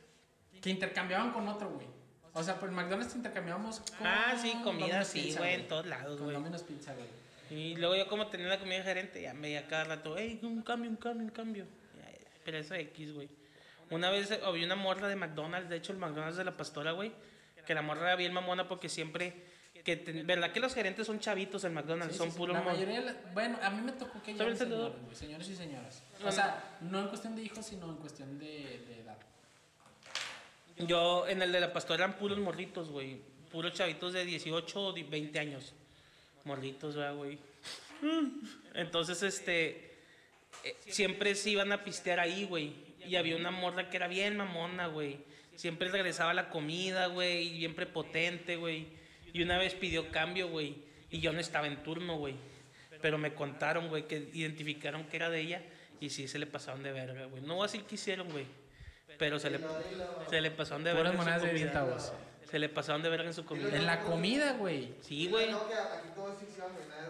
S1: Que intercambiaban con otro, güey? O sea, por el McDonald's intercambiábamos con
S3: Ah, sí, comida sí, güey, en todos lados,
S1: Con
S3: güey.
S1: Domino's Pizza, güey.
S3: Y luego yo como tenía la comida gerente, ya me veía cada rato, hey, un cambio, un cambio, un cambio. Ya, ya, Pero eso X, güey. Una vez había una morra de McDonald's, de hecho el McDonald's de la pastora, güey, que la morra era bien mamona porque siempre, que te- ¿verdad que los gerentes son chavitos en McDonald's?
S1: Sí,
S3: son
S1: sí,
S3: puros
S1: La mayoría, la- bueno, a mí me tocó que
S3: ¿Sabe
S1: lleven
S3: el encendedor?
S1: señores, señores y señoras. O sea, no en cuestión de hijos, sino en cuestión de, de.
S3: Yo, en el de la pastora eran puros morritos, güey. Puros chavitos de 18 o de 20 años. Morritos, ¿verdad, güey. Entonces, este. eh, siempre se iban a pistear ahí, güey. Y había una morra que era bien mamona, güey. Siempre regresaba la comida, güey. Bien prepotente, güey. Y una vez pidió cambio, güey. Y yo no estaba en turno, güey. Pero me contaron, güey, que identificaron que era de ella. Y sí, se le pasaron de verga, güey. No voy a decir qué hicieron, güey. Pero se le, se le pasaron de verga
S1: Puras
S3: en
S1: monedas
S3: su
S1: de 10
S3: comida.
S1: centavos.
S3: Se le pasaron de verga en su comida.
S1: En la comida, güey.
S3: Sí, güey.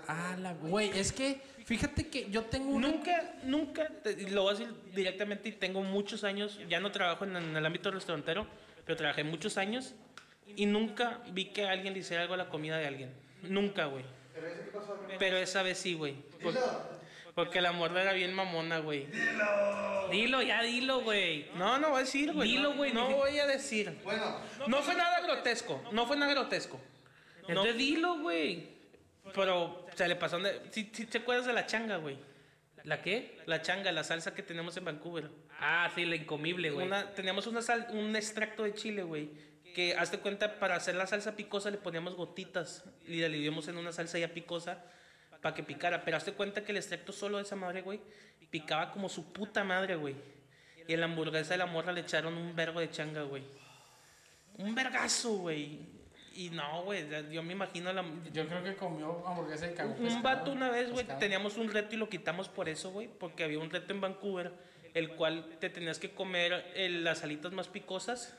S1: Ah, la güey. Es que, fíjate que yo tengo una.
S3: Nunca, nunca, te- lo voy a decir directamente y tengo muchos años, ya no trabajo en, en el ámbito restaurantero, pero trabajé muchos años y nunca vi que alguien le hiciera algo a la comida de alguien. Nunca, güey.
S4: Pero
S3: esa vez sí, güey. Por-. Porque la morra era bien mamona, güey.
S2: Dilo, ya dilo, güey.
S3: No, no voy a decir, güey.
S2: Dilo,
S3: No-
S2: güey,
S3: No
S2: ni-
S3: voy a decir.
S4: Bueno,
S3: No fue nada grotesco. No fue nada grotesco. No,
S2: Entonces dilo, güey.
S3: pero se le pasaron de. Si te acuerdas de la changa, güey.
S2: ¿La qué?
S3: La changa, la salsa que tenemos en Vancouver.
S2: Ah, sí, la incomible, güey.
S3: Una, teníamos una sal, un extracto de chile, güey. Que hazte cuenta, para hacer la salsa picosa le poníamos gotitas y la dividimos en una salsa ya picosa para que picara. Pero hazte cuenta que el extracto solo de esa madre, güey, picaba como su puta madre, güey. Y en la hamburguesa de la morra le echaron un vergo de changa, güey. Un vergazo, güey. Y no, güey, yo me imagino la,
S1: Yo creo que comió hamburguesa de cagón.
S3: un vato una vez, güey, teníamos un reto y lo quitamos por eso, güey, porque había un reto en Vancouver, el cual te tenías que comer eh, las alitas más picosas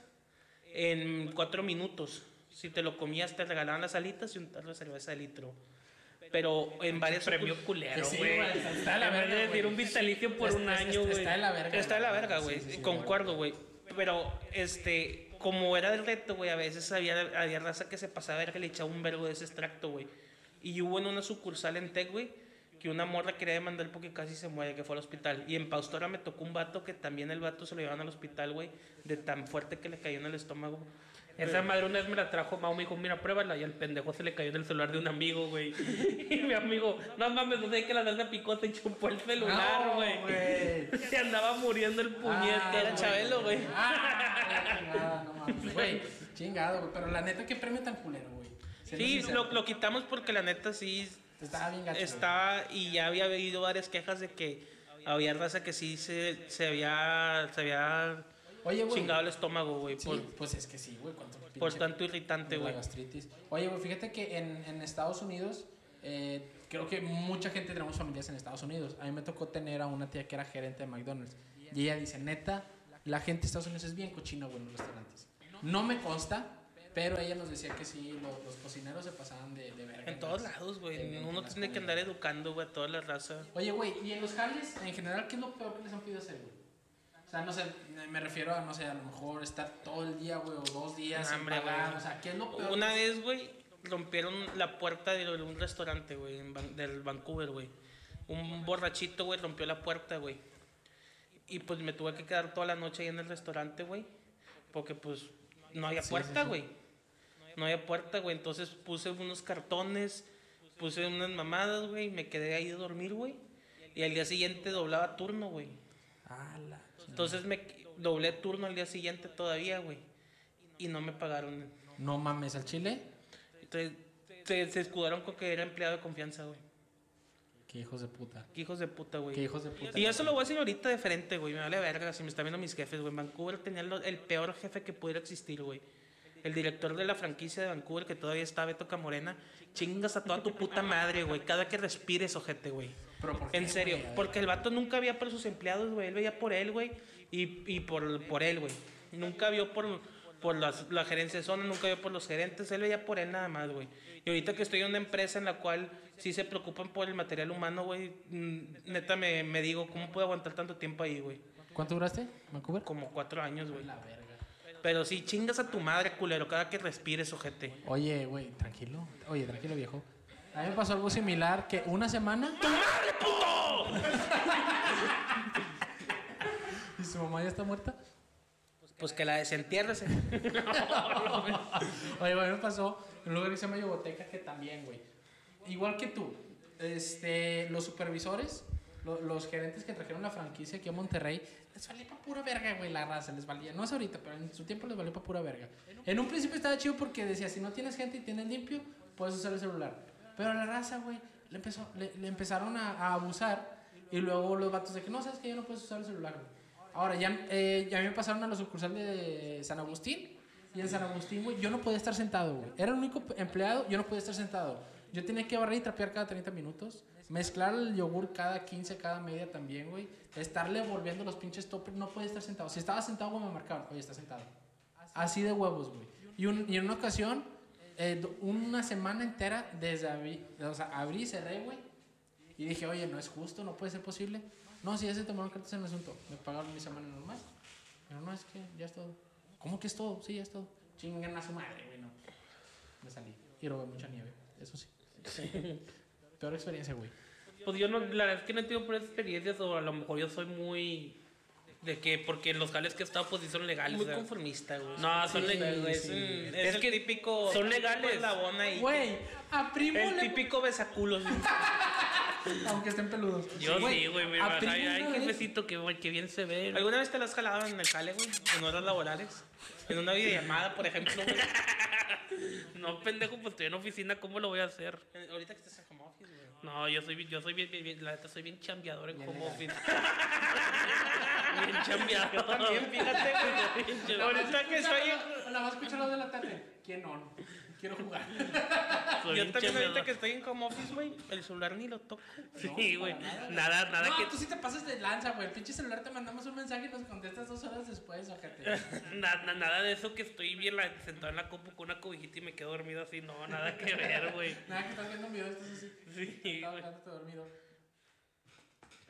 S3: en cuatro minutos. Si te lo comías, te regalaban las alitas y un tarro de cerveza de litro. Pero en varias
S2: Premio
S3: sucurs-
S2: culero,
S1: Sí,
S2: güey.
S1: está de la verga,
S2: de decir un vitalicio por un año, güey.
S1: Está de la verga.
S3: Está de la verga, güey. Concuerdo, güey. Pero, este, como era el reto, güey, a veces había, había raza que se pasaba a ver que le echaba un vergo de ese extracto, güey. Y hubo en una sucursal en Tech, güey, que una morra quería demandar porque casi se muere, que fue al hospital. Y en Paustora me tocó un vato que también el vato se lo llevaban al hospital, güey, de tan fuerte que le cayó en el estómago.
S2: Esa madre una vez me la trajo Mau, me dijo, mira, pruébala. Y al pendejo se le cayó en el celular de un amigo, güey. Y mi amigo, no mames, no sé que la salsa picó, se chupó el celular, güey. Se andaba muriendo el puñete.
S1: Ah,
S3: Era Chabelo, güey.
S1: Ah, no mames, güey. Chingado, güey. Pero la neta, qué premio tan culero, güey.
S3: Sí, lo, lo quitamos porque la neta sí
S1: Estaba bien gacho.
S3: estaba y ya había habido varias quejas de que había raza que sí se, se había se había
S1: Oye, güey.
S3: chingado el estómago, güey,
S1: Sí,
S3: por,
S1: pues es que sí, güey.
S3: por tanto irritante, güey.
S1: gastritis. Oye, güey, fíjate que en, en Estados Unidos, eh, creo que mucha gente tenemos familias en Estados Unidos. A mí me tocó tener a una tía que era gerente de McDonald's. Y ella dice, neta, la gente de Estados Unidos es bien cochina, güey, en los restaurantes. No me consta, pero ella nos decía que sí, lo- los, cocineros se pasaban de, de verga.
S3: En todos
S1: las-
S3: lados, güey. Uno tiene que andar educando, güey, a toda la raza.
S1: Oye, güey, y en los jales, en general, ¿qué es lo peor que les han pedido hacer, güey? O sea, no sé, me refiero a, no sé, a lo mejor estar todo el día, güey, o dos días sin
S3: Hambre,
S1: pagar.
S3: güey.
S1: O sea, ¿qué es lo peor?
S3: Una vez, güey, rompieron la puerta de un restaurante, güey, del Vancouver, güey. Un borrachito, güey, rompió la puerta, güey. Y pues me tuve que quedar toda la noche ahí en el restaurante, güey. Porque pues no había puerta,
S1: sí, sí.
S3: güey. No había puerta, güey. Entonces puse unos cartones, puse unas mamadas, güey. y Me quedé ahí a dormir, güey. Y al día siguiente doblaba turno, güey.
S1: Ah, la
S3: Entonces me doblé turno al día siguiente todavía, güey. Y no me pagaron.
S1: No mames, al chile.
S3: Entonces, se, se escudaron con que era empleado de confianza, güey.
S1: Qué hijos de puta.
S3: Qué hijos de puta, güey.
S1: Qué hijos de puta.
S3: Y eso lo voy a decir ahorita de frente, güey. Me vale verga si me están viendo mis jefes, güey. Vancouver tenía lo- el peor jefe que pudiera existir, güey. El director de la franquicia de Vancouver, que todavía está Beto Camorena. Chingas a toda tu puta madre, güey. Cada que respires, ojete, güey.
S1: Pero ¿por qué,
S3: En serio, porque el vato nunca veía por sus empleados, güey. Él veía por él, güey. Y, y por, por él, güey. Nunca vio por, por las- la gerencia de zona, nunca vio por los gerentes. Él veía por él nada más, güey. Y ahorita que estoy en una empresa en la cual sí se preocupan por el material humano, güey. mm, Neta me, me digo, ¿cómo puedo aguantar tanto tiempo ahí, güey?
S1: ¿Cuánto duraste, Vancouver?
S3: Como cuatro años, güey.
S1: La verga.
S3: Pero sí, chingas a tu madre, culero, cada que respires, ojete.
S1: Oye, güey, tranquilo. Oye, tranquilo, viejo. A mí me pasó algo similar que una semana.
S3: ¡Tu madre, puto!
S1: ¿Y su mamá ya está muerta?
S3: Pues que la desentiérrese.
S1: Oye, güey, me pasó en un lugar que se llama Yogoteca que también, güey. Igual que tú, este, los supervisores lo- los gerentes que trajeron la franquicia aquí a Monterrey, les valía para pura verga, güey, la raza, les valía. No es ahorita, pero en su tiempo les valió para pura verga. En un principio estaba chido porque decía, si no tienes gente y tienes limpio, puedes usar el celular. Pero la raza, güey, le, empezó, le, le empezaron a, a abusar y luego los vatos de que no, sabes que ya no puedes usar el celular, güey. Ahora, ya, eh, ya me pasaron a la sucursal de San Agustín. Y en San Agustín, güey, yo no podía estar sentado, güey. Era el único empleado, yo no podía estar sentado. Yo tenía que barrer y trapear cada 30 minutos. Mezclar el yogur cada 15, cada media también, güey. Estarle volviendo los pinches toppers. No podía estar sentado. Si estaba sentado, güey, me marcaban. Oye, está sentado. Así de huevos, güey. Y, un- y en una ocasión, eh, una semana entera, desde abrí, o sea, abrí cerré, güey. Y dije, oye, no es justo, no puede ser posible. No, si ya se tomaron cartas en el asunto. Me pagaron mi semana normal. Pero no, es que ya es todo. ¿Cómo que es todo? Sí, ya es todo. Chingan a su madre, güey, no. Me salí. Y robé mucha nieve, eso sí. Peor experiencia, güey.
S2: Pues yo no, la verdad es que no tengo por experiencias o a lo mejor yo soy muy... De que, porque los jales que he estado pues sí son legales.
S3: Muy
S2: o sea.
S3: conformista, güey.
S2: No, son
S3: Sí,
S2: legales,
S3: Es,
S1: sí.
S3: un-
S2: Es
S3: es el
S2: que
S3: típico.
S2: son legales.
S1: Güey, a primo
S3: El
S1: le...
S3: típico besaculos.
S1: Aunque estén peludos.
S2: Yo sí, güey, mi
S1: a
S2: Ay, jefecito, que, que bien se ve.
S3: ¿Alguna vez te lo has jalado en el jale, güey? En horas laborales. En una videollamada, por ejemplo, güey.
S2: No, pendejo, pues estoy en oficina, ¿cómo lo voy a hacer?
S3: Eh, Ahorita que estás en home office, güey.
S2: No, yo soy, bien- yo soy bien, bien, bien- la neta soy bien chambeador en
S1: Bien
S2: home
S1: legal.
S2: office. bien chambeador.
S3: Yo también, fíjate, güey.
S2: Bien chambeador.
S3: Ahorita que estoy.
S1: La vas a escuchar la de la tarde. ¿Quién no? Quiero jugar.
S2: Soy
S3: Yo también, ahorita que estoy en home office, güey, el celular ni lo toco.
S2: Sí, güey. Nada, nada
S1: no,
S2: que...
S1: tú sí te pasas de lanza, güey. El pinche celular te mandamos un mensaje y nos contestas dos horas después, ojete.
S2: Na- na- nada de eso que estoy bien la- sentado en la compu con una cobijita y me quedo dormido así. No, nada que ver, güey.
S1: Nada, que estás viendo un video, estás así.
S2: Sí,
S1: Estaba dormido.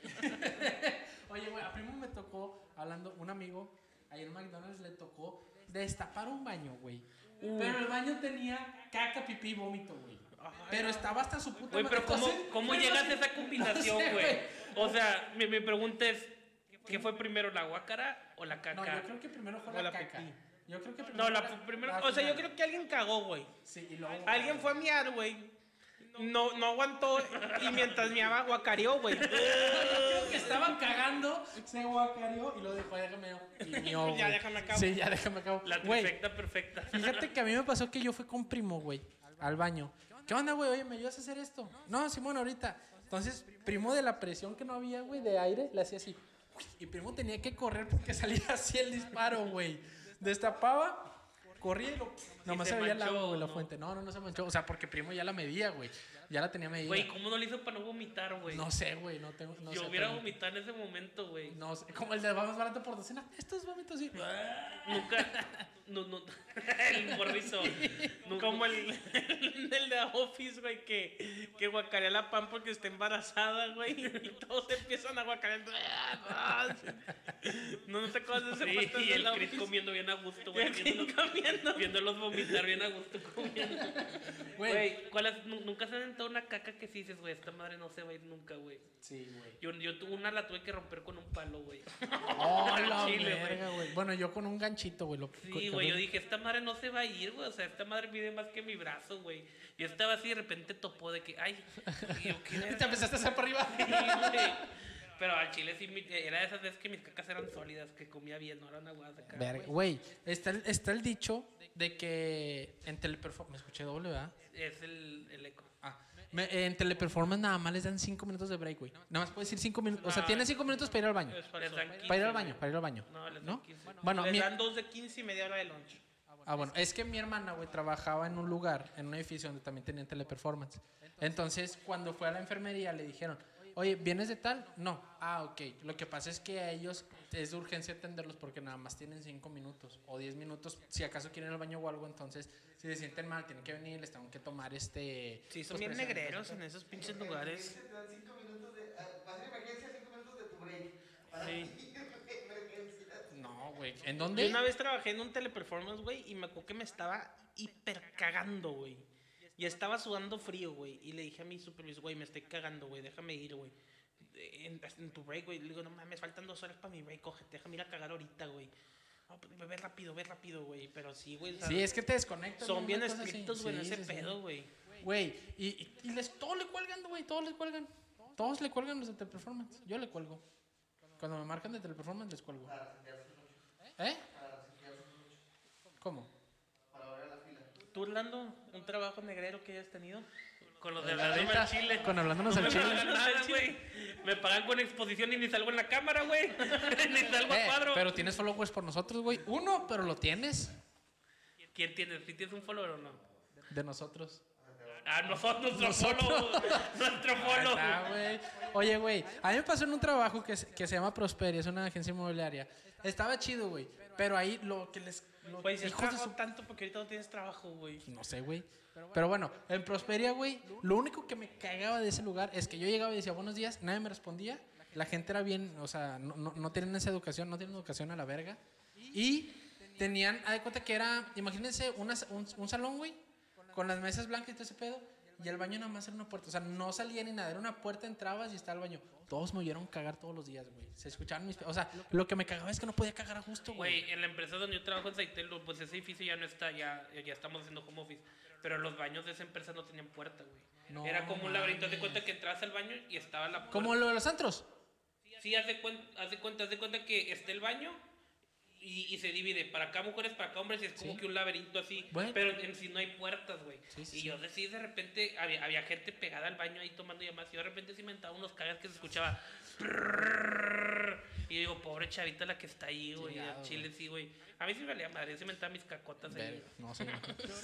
S1: Oye, güey, a primo me tocó, hablando, un amigo, ayer en McDonald's le tocó destapar un baño, güey. Pero el baño tenía caca, pipí y vómito, güey. Pero estaba hasta su puta
S2: Güey,
S1: madre.
S2: pero ¿cómo,
S1: Entonces,
S2: cómo
S1: pero
S2: llegas
S1: no
S2: a esa combinación,
S1: no sé,
S2: güey? O sea, mi, mi pregunta es, ¿qué fue primero, la guácara o la caca?
S1: No, yo creo que primero fue la,
S3: la
S1: caca.
S3: pipí.
S1: Yo creo que primero
S2: No, la fu- primero-
S1: la
S3: O sea, yo creo que alguien cagó, güey.
S1: Sí, y luego...
S3: Alguien fue a miar, güey. No, no aguantó y mientras miaba guacareó, güey.
S1: Yo creo que estaban cagando, se guacareó y lo dejó, déjame. Y mió,
S3: Ya, déjame acabo.
S1: Sí, ya déjame acabo.
S2: La
S1: Güey,
S2: trifecta perfecta.
S1: Fíjate que a mí me pasó que yo fui con primo, güey, al baño. ¿Qué onda, güey? Oye, ¿me ayudas a hacer esto? No, Simón, ahorita. Entonces, primo de la presión que no había, güey, de aire, le hacía así. Y primo tenía que correr porque salía así el disparo, güey. Destapaba, corría y lo... Nomás
S2: se
S1: se veía el agua, güey, la fuente. No, no, no se manchó. O sea, porque primo ya la medía, güey. Ya la tenía medida.
S2: Güey, ¿cómo no lo hizo para no vomitar, güey?
S1: No sé, güey, no tengo... No
S2: Yo
S1: sé,
S2: hubiera
S1: pero-
S2: vomitado en ese momento, güey.
S1: No sé, como el de más barato por docena. Estos vómitos sí.
S2: Nunca. No, no. El morrito. No,
S3: Como el, el de Office, güey, que, que guacarea la pan porque está embarazada, güey. Y todos empiezan a guacarear. No, no te acuerdas de ese
S2: Sí, y el Chris
S3: Office?
S2: comiendo bien a gusto, güey. Viéndolos vomitar bien a gusto comiendo.
S1: Güey.
S2: Güey, ¿cuál es- nu- nunca se ha sentado una caca que sí dices, güey, esta madre no se va a ir nunca, güey.
S1: Sí, güey.
S2: Yo, yo tuve una, la tuve que romper con un palo, güey.
S1: Oh, la
S2: Chile, güey.
S1: verga, güey. Bueno, yo con un ganchito, güey. lo-
S2: Sí, güey, yo dije, esta madre no se va a ir, güey. O sea, esta madre mide más que mi brazo, güey. Yo estaba así y de repente topó de que, ay, yo, ¿qué
S1: te empezaste a hacer para arriba.
S2: Sí, güey. Pero al chile sí, era de esas veces que mis cacas eran sólidas, que comía bien, no eran aguadas de.
S1: Verga,
S2: güey.
S1: güey. Está el, está el dicho de que en teleperformance. Me escuché doble, ¿verdad?
S2: Es el, el eco.
S1: Ah. Me- en teleperformance nada más les dan 5 minutos de break, güey. Nada más puedes decir 5 minutos. O sea,
S2: No.
S1: tienes 5 minutos para ir al baño.
S3: Es
S2: Les
S3: falso.
S2: dan 15,
S1: Para ir al baño, para ir al baño.
S2: No, les dan
S1: ¿No?
S2: 15.
S1: Bueno,
S3: Les
S1: mi-
S3: dan dos de 15 y media hora de lunch.
S1: Ah, bueno, es que mi hermana, güey, trabajaba en un lugar, en un edificio donde también tenían teleperformance. Entonces, cuando fue a la enfermería, le dijeron, oye, ¿vienes de tal? No. Ah, ok. Lo que pasa es que a ellos es de urgencia atenderlos porque nada más tienen 5 minutos o 10 minutos. Si acaso quieren ir al baño o algo, entonces, si se sienten mal, tienen que venir, les tengo que tomar este.
S3: Sí, son
S1: pues,
S3: bien negreros en esos pinches lugares.
S4: Te dan cinco minutos de. Vas a emergencia, cinco minutos de tu break. Para
S3: Sí.
S1: No, güey. ¿En
S3: Yo
S1: dónde?
S3: una vez trabajé en un teleperformance, güey, y me acuerdo que me estaba hiper cagando, güey. Y estaba sudando frío, güey. Y le dije a mi supervisor, güey, me estoy cagando, güey, déjame ir, güey. En, en tu break, güey. Le digo, no mames, faltan dos horas para mi break, cógete, déjame ir a cagar ahorita, güey. No, pues, ve rápido, ve rápido, güey. Pero sí, güey.
S1: Sí, es que te desconectas.
S3: son bien estrictos, güey, en ese
S1: sí,
S3: pedo, güey.
S1: Güey, y, y, y les, todos le cuelgan, güey, todos les cuelgan. Todos le cuelgan los de Teleperformance. Yo le cuelgo. Cuando me marcan de Teleperformance, les cuelgo. ¿Eh? ¿Cómo?
S3: ¿Tú, Orlando, un trabajo negrero que hayas tenido?
S2: Con los de hablarnos al chile.
S1: Con hablándonos
S2: No
S1: al chile.
S2: Me pagan con exposición y ni salgo en la cámara, güey. ni salgo a
S1: Eh,
S2: cuadro.
S1: pero tienes followers por nosotros, güey. Uno, pero lo tienes.
S2: ¿Quién tienes? ¿Si tienes un follower o no?
S1: De nosotros.
S2: Ah, nosotros, nuestro nuestro follow.
S1: Ah, güey. Oye, güey, a mí me pasó en un trabajo que, se- que se llama Prosperi, es una agencia inmobiliaria. Estaba chido, güey. Pero ahí lo que les.
S3: Güey, si
S1: su-
S3: tanto porque ahorita no tienes trabajo, güey.
S1: No sé, güey. Pero bueno, en Prosperia, güey, lo único que me cagaba de ese lugar es que yo llegaba y decía buenos días, nadie me respondía. La gente era bien, o sea, no, no, no tienen esa educación, no tienen educación a la verga. Y tenían, haz de cuenta que era, imagínense una- un, un salón, güey, con las mesas blancas y todo ese pedo. Y el baño nada más era una puerta. O sea, no salía ni nada. Era una puerta, entrabas y estaba el baño. Todos me oyeron cagar todos los días, güey. Se escuchaban mis... O sea, lo que me cagaba es que no podía cagar a gusto, güey.
S2: Güey, en la empresa donde yo trabajo en Saitel, pues ese edificio ya no está, ya, ya estamos haciendo home office. Pero los baños de esa empresa no tenían puerta, güey.
S1: No
S2: Era como un laberinto. Haz de cuenta que entras al baño y estaba la puerta.
S1: Como lo de los antros.
S2: Sí, haz de, cuen- haz de cuenta, haz de cuenta que está el baño y, y se divide para acá mujeres, para acá hombres y es como
S1: Sí.
S2: que un laberinto así.
S1: Bueno.
S2: Pero en sí no hay puertas, güey.
S1: Sí, sí,
S2: y
S1: sí.
S2: yo decidí de repente, había, había gente pegada al baño ahí tomando llamadas y yo de repente sí me entraba unos cagas que se escuchaba. Y yo digo, pobre chavita la que está ahí, güey. Al Chile, sí, güey. A mí sí me valía madre, sí me entraban mis cacotas ahí.
S1: No, señor.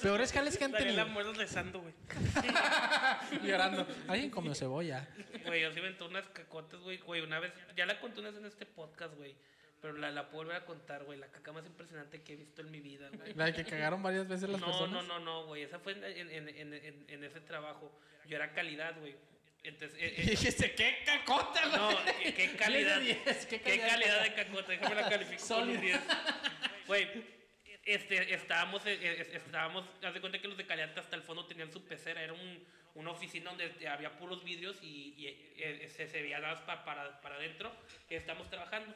S1: Peores jales que han
S3: Daría la
S1: tenido.
S3: muerte rezando, güey.
S1: Llorando. Alguien comió cebolla.
S2: Güey, yo sí me entré unas cacotas, güey. Güey, una vez, ya la conté una vez en este podcast, güey. Pero la, la puedo volver a contar, güey. La caca más impresionante que he visto en mi vida, güey.
S1: La que cagaron varias veces las
S2: No,
S1: personas.
S2: no, no, no, güey. Esa fue en, en, en, en, en ese trabajo. Yo era calidad, güey. Entonces, eh, eh,
S1: dijiste, ¿qué cacota, güey?
S2: no, qué, qué calidad.
S1: 10 de 10,
S2: qué,
S1: calidad.
S2: de cacota. Déjame la califico con un
S1: Sólido.
S2: 10. Güey, este, estábamos, eh, estábamos, haz de cuenta que los de calidad hasta el fondo tenían su pecera. Era un, una oficina donde había puros vidrios y, y, se, se veía nada más pa- para, para adentro que estamos trabajando.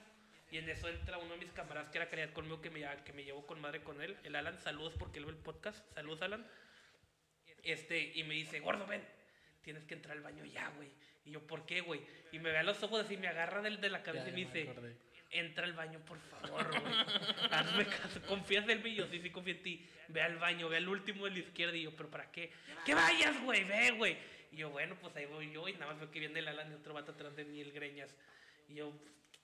S2: Y en eso entra uno de mis camaradas que era calidad conmigo, que me, que me llevó con madre con él, el Alan. Saludos porque él ve el podcast. Saludos, Alan. Este, y me dice, gordo, ven, tienes que entrar al baño ya, güey. Y yo, ¿por qué, güey? Y me ve a los ojos así, me agarra del, de la cabeza
S1: Ya,
S2: y me dice,
S1: acordé.
S2: entra al baño, por favor, güey. Hazme caso, confías en mí, yo sí, sí confío en ti. Ve al baño, ve al último de la izquierda. Y yo, ¿pero para qué? ¡Que vayas, güey! Ve, güey. Y yo, bueno, pues ahí voy yo y nada más veo que viene el Alan y otro vato atrás de mí, el Greñas. Y yo,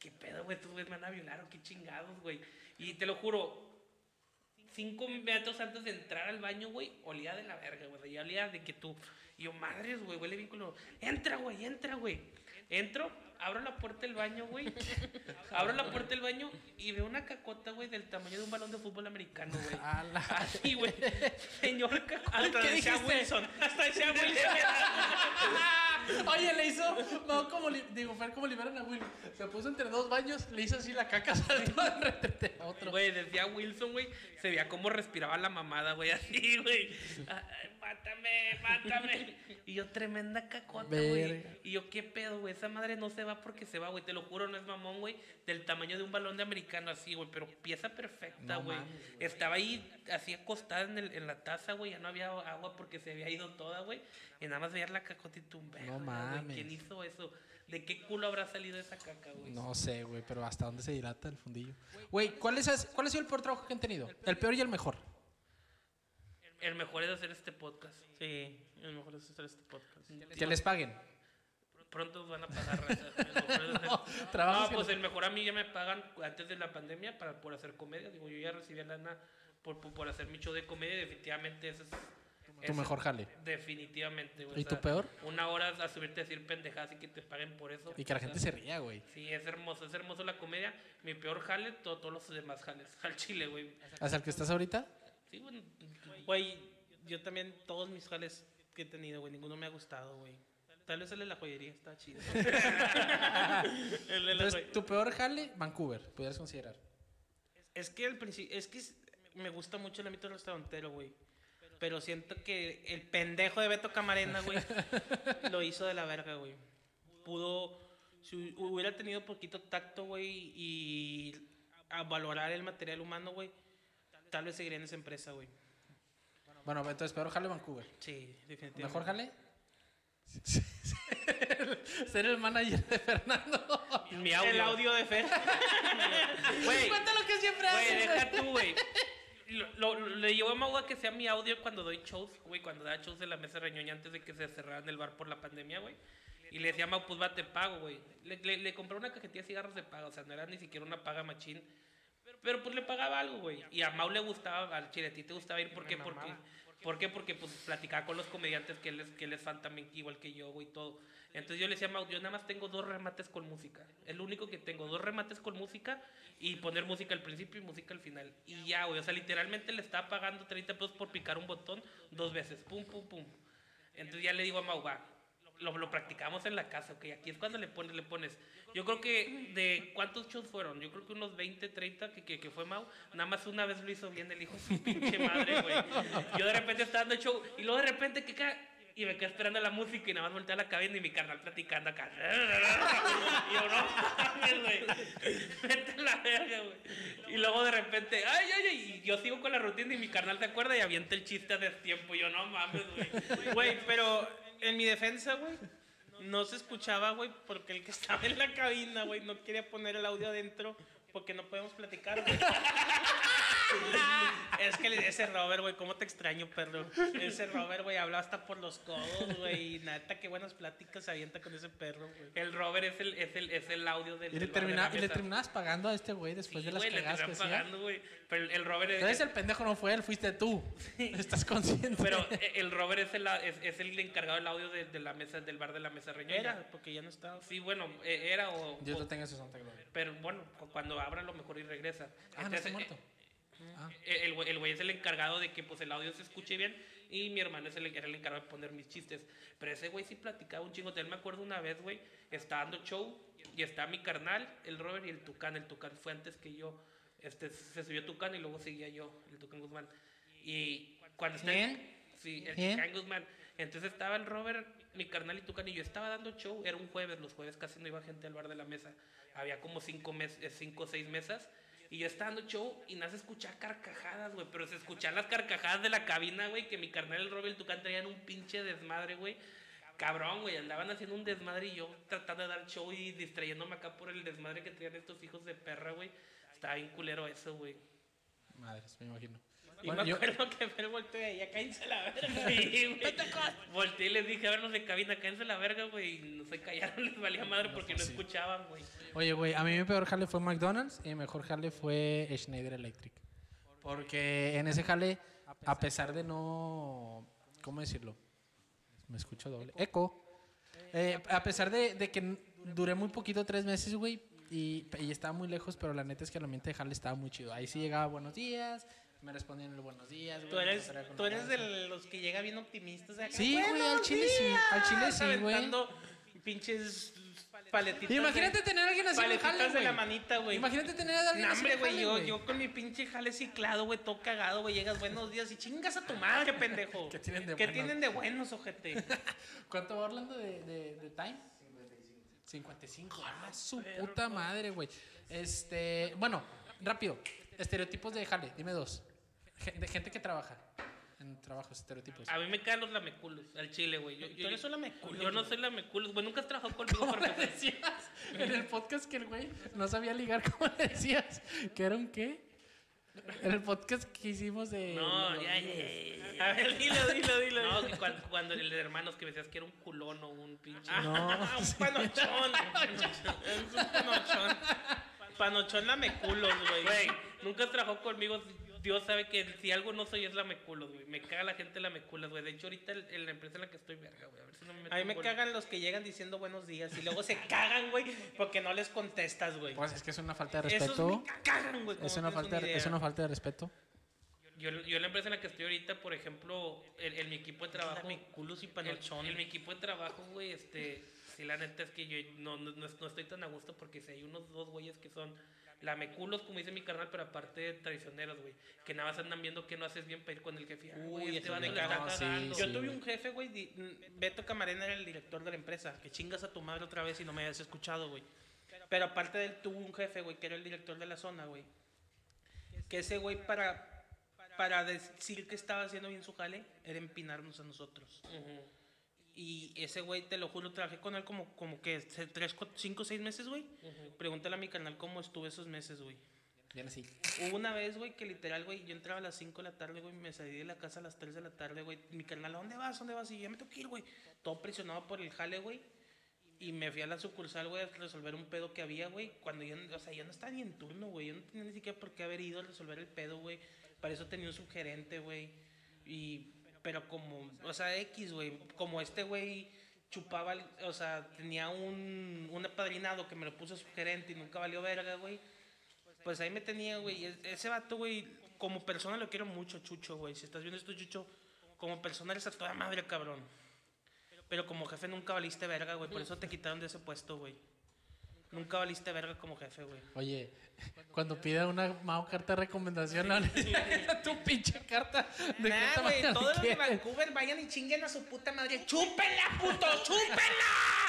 S2: ¿qué pedo, güey? ¿Tú güeyes me van a violar o qué chingados, güey? Y te lo juro, cinco metros antes de entrar al baño, güey, olía de la verga, güey. Ya olía de que tú. Y yo, madres, güey, huele bien culo. Entra, güey, entra, güey. Entro, abro la puerta del baño, güey. Abro la puerta del baño y veo una cacota, güey, del tamaño de un balón de fútbol americano, güey. Así, güey. Señor cacota.
S3: Hasta
S1: ¿Qué
S3: decía? Wilson. Hasta decía Wilson.
S1: Oye, le hizo. No, como. li- Digo, fue como liberan a Will. Se puso entre dos baños, le hizo así la caca, saltó de repente a otro.
S2: Güey, decía Wilson, güey, se veía cómo respiraba la mamada, güey, así, güey. Mátame, mátame. Y yo, tremenda cacota, güey. Y yo, ¿qué pedo, güey? Esa madre no se va porque se va, güey. Te lo juro, no es mamón, güey. Del tamaño de un balón de americano, así, güey. Pero pieza perfecta,
S1: No
S2: güey. Estaba ahí, así acostada en, el- en la taza, güey. Ya no había agua porque se había ido toda, güey. Y nada más veía la cacota y verga, güey,
S1: mames.
S2: ¿Quién hizo eso? ¿De qué culo habrá salido esa caca, güey?
S1: No sé, güey, pero ¿hasta dónde se dilata el fundillo? Güey, ¿cuál, es, ¿cuál ha sido el peor trabajo que han tenido? El peor y el mejor.
S2: El mejor es hacer este podcast.
S3: Sí, es mejor es hacer este podcast.
S1: Que les paguen.
S2: Pronto van a pagar. El mejor hacer-
S1: No, que
S2: pues el mejor a mí ya me pagan antes de la pandemia para, por hacer comedia. Digo, yo ya recibía lana por, por, por hacer mi show de comedia. Definitivamente ese es.
S1: Tu mejor jale.
S2: Definitivamente, güey.
S1: ¿Y
S2: O sea,
S1: tu peor?
S2: Una hora a subirte a decir pendejadas y que te paguen por eso.
S1: Y que la
S2: O sea,
S1: gente se ría, güey.
S2: Sí, es hermoso, es hermoso la comedia. Mi peor jale, to- todos los demás jales. Al chile, güey.
S1: ¿Hasta el que estás ahorita?
S2: Sí, güey.
S3: Güey, yo también, todos mis jales que he tenido, güey, ninguno me ha gustado, güey. Tal vez el de la joyería está chido. el de la
S1: Entonces,
S3: joyería.
S1: tu peor jale, Vancouver, pudieras considerar.
S3: Es que al principio, es que es- me gusta mucho el ámbito restaurantero, güey. Pero siento que el pendejo de Beto Camarena, güey, lo hizo de la verga, güey. Pudo, si hubiera tenido poquito tacto, güey, y a valorar el material humano, güey, tal vez seguiría en esa empresa, güey.
S1: Bueno, entonces, peor jale, Vancouver.
S3: Sí, definitivamente.
S1: ¿Mejor jale? ser el manager de Fernando.
S2: Mi audio.
S3: El audio de Fer.
S2: Güey,
S1: Cuenta lo que siempre
S2: Güey,
S1: haces.
S2: deja tú, güey. Lo, lo- lo- le llevo a Mau a que sea mi audio cuando doy shows, güey, cuando da shows en la mesa reñoña antes de que se cerraran el bar por la pandemia, güey. Y le decía a Mau, pues va, te pago, güey. Le, le, le compré una cajetilla de cigarros de paga, o sea, no era ni siquiera una paga machín. Pero, pues le pagaba algo, güey. Y a Mau le gustaba, al chile, a ti te gustaba ir, ¿por qué? Porque. ¿Por qué? Porque pues platicaba con los comediantes que él es, que él es fan también, igual que yo, güey, todo. Entonces yo le decía a Mau, yo nada más tengo dos remates con música. El único que tengo, dos remates con música y poner música al principio y música al final. Y ya, güey, o sea, literalmente le estaba pagando 30 pesos por picar un botón dos veces, pum, pum, pum. Entonces ya le digo a Mau, va, lo, lo practicamos en la casa, ok, aquí es cuando le pones, le pones. Yo creo que de cuántos shows fueron, yo creo que unos 20, 30 que, que, que fue Mau, nada más una vez lo hizo bien el hijo su pinche madre, güey. Yo de repente estaba dando show y luego de repente que y me quedé esperando la música y nada más volteé a la cabina y mi carnal platicando acá. Y yo, no mames, güey. Vete a la verga, güey. Y luego de repente, ay, ay, ay. Y yo sigo con la rutina y mi carnal se acuerda y avienta el chiste de tiempo. Y yo, no mames, güey.
S3: Güey, pero en mi defensa, güey, no se escuchaba, güey, porque el que estaba en la cabina, güey, no quería poner el audio adentro porque no podemos platicar, güey. Es que le- ese Robert, güey, cómo te extraño, perro. Ese Robert, güey, habla hasta por los codos, güey. Y neta, qué buenas pláticas se avienta con ese perro, güey.
S2: El Robert es el, es el, es el audio del.
S1: Y le,
S2: del de
S1: y le terminabas pagando a este güey después
S2: Sí,
S1: de las
S2: le
S1: cagadas que
S2: terminan
S1: hacía.
S2: pagando, güey. Pero el- el Robert es.
S1: Entonces el pendejo no fue él, fuiste tú. ¿Estás consciente?
S2: Pero eh, el Robert es el, es, es el encargado del audio de, de la mesa, del bar de la mesa reñoña.
S3: Era, porque ya no estaba.
S2: Sí, bueno, eh, era o.
S1: Dios
S2: o-
S1: lo tenga en su santa gloria.
S2: pero bueno, cu- cuando abra a lo mejor y regresa.
S1: Ah, no está muerto.
S2: Eh,
S1: Ah.
S2: eh, El el güey es el encargado de que pues el audio se escuche bien y mi hermano es el, era el encargado de poner mis chistes. Pero ese güey sí platicaba un chingo. También me acuerdo una vez, güey, estaba dando show y está mi carnal, el Robert y el Tucán. El Tucán fue antes que yo. Este, se subió Tucán y luego seguía yo, el Tucán Guzmán. Y cuando está... Sí, el. Tucán Guzmán. Entonces estaba el Robert, mi carnal y Tucán y yo estaba dando show. Era un jueves, los jueves casi no iba gente al bar de la mesa. Había como cinco, mes, eh, cinco o seis mesas. Y yo estaba dando show y nada se escuchaba carcajadas, güey. Pero se escuchaban las carcajadas de la cabina, güey. Que mi carnal, el Robert el Tucán traían un pinche desmadre, güey. Cabrón, güey. Andaban haciendo un desmadre y yo tratando de dar show y distrayéndome acá por el desmadre que traían estos hijos de perra, güey. Estaba bien culero eso, güey.
S1: Madres, me imagino.
S3: Y
S1: Bueno,
S3: me
S1: yo,
S3: acuerdo que Fer volteó y ya cállense la verga.
S2: Sí, güey. Volteé y les dije, a ver, los de cabina, cállense la verga, güey. Y no se callaron, les valía madre porque no escuchaban, güey.
S1: oye, güey, a mí mi peor jale fue McDonald's y mi mejor jale fue Schneider Electric. Porque en ese jale, a pesar de no. ¿Cómo decirlo? Me escucho doble. Eco. Eh, a pesar de, de que duré muy poquito, tres meses, güey, y, y estaba muy lejos, pero la neta es que el ambiente de jale estaba muy chido. Ahí sí llegaba buenos días, me respondían el buenos días, güey.
S3: Tú eres, tú
S1: la
S3: eres de los que llega bien optimistas. acá,
S1: Sí, güey, al
S3: "Buenos
S1: chile sí, al chile
S3: días",
S1: sí, güey.
S3: pinches paletitas.
S1: Imagínate
S3: de-
S1: tener a alguien así en jale,
S3: de la
S1: güey.
S3: manita, güey.
S1: Imagínate tener a alguien así
S3: güey, yo, yo con mi pinche jale ciclado, güey, todo cagado, güey, llegas buenos días y chingas a tu madre, pendejo.
S1: ¿Qué tienen de
S3: ¿Qué
S1: buenos?
S3: tienen de buenos, ojete?
S1: ¿Cuánto va Orlando de, de, de time? 55. Ah, su puta madre, güey. Este, bueno, rápido. Estereotipos de jale, dime dos. De gente que trabaja en trabajos, estereotipos.
S2: A mí me caen los lameculos, al chile, güey. Yo, yo,
S3: Tú eres
S2: yo-
S3: un lameculos,
S2: Yo no soy lameculos, güey. Nunca has trabajado conmigo
S1: ¿Cómo le decías en el podcast que el güey no sabía ligar? ¿Cómo le decías? ¿Que era un qué? En el podcast que hicimos de.
S2: No, ya, ya, ya.
S3: A ver, dilo, dilo, dilo.
S2: No, que cuando, cuando el de hermanos que me decías que era un culón o un pinche.
S1: No.
S3: Un panochón. es un panochón. Panochón lameculos, güey.
S2: Güey, nunca has trabajado conmigo. Dios sabe que si algo no soy es lameculos, güey. Me caga la gente lameculos, güey. De hecho, ahorita en la empresa en la que estoy, verga, güey. A ver si no me meto
S3: A mí me cagan los que llegan diciendo buenos días y luego se cagan, güey, porque no les contestas, güey.
S1: Pues es que es una falta de
S3: Esos
S1: respeto.
S3: me cagan, güey.
S1: Es una, falta,
S3: idea.
S1: es una falta de respeto.
S2: Yo, yo en la empresa en la que estoy ahorita, por ejemplo, en, en mi equipo de trabajo.
S3: Lameculos y
S2: En,
S3: panochón.
S2: en mi equipo de trabajo, güey, este, sí, la neta es que yo no, no, no estoy tan a gusto porque si hay unos dos güeyes que son lameculos, como dice mi carnal, pero aparte traicioneros, güey, que nada más andan viendo que no haces bien para ir con el jefe. Ah, güey,
S3: Uy,
S2: este vato le está.
S1: Sí.
S3: Yo
S1: sí,
S3: tuve
S1: güey.
S3: un jefe, güey, Beto Camarena era el director de la empresa, que chingas a tu madre otra vez y no me habías escuchado, güey. Pero aparte de él, tuvo un jefe, güey, que era el director de la zona, güey. Que ese güey para, para decir que estaba haciendo bien su jale, era empinarnos a nosotros.
S2: Ujú.
S3: Y ese güey, te lo juro, trabajé con él como, como que 3, 5, 6 meses, güey. Pregúntale a mi canal cómo estuve esos meses, güey.
S1: Bien así.
S3: Hubo una vez, güey, que literal, güey, yo entraba a las 5 de la tarde, güey, me salí de la casa a las 3 de la tarde, güey. Mi carnal, ¿a dónde vas? ¿Dónde vas? Y yo, ya me tengo que ir, güey. Todo presionado por el jale, güey. Y me fui a la sucursal, güey, a resolver un pedo que había, güey. Cuando yo, o sea, yo no estaba ni en turno, güey. Yo no tenía ni siquiera por qué haber ido a resolver el pedo, güey. Para eso tenía un subgerente, güey. Y, pero como, o sea, X, güey. Como este, güey, chupaba, o sea, tenía un, un apadrinado que me lo puso subgerente y nunca valió verga, güey. Pues ahí me tenía, güey. Es- Ese vato, güey, como persona lo quiero mucho, Chucho, güey. Si estás viendo esto, Chucho, como persona eres a toda madre, cabrón. Pero como jefe nunca valiste verga, güey. Por eso te quitaron de ese puesto, güey. Nunca valiste verga como jefe, güey.
S1: Oye, cuando pida una Mao carta de recomendación, no necesitas tu pinche carta de
S3: Nah, güey, todos los de. Vancouver vayan y chinguen a su puta madre. ¡Chúpenla, puto! ¡Chúpenla!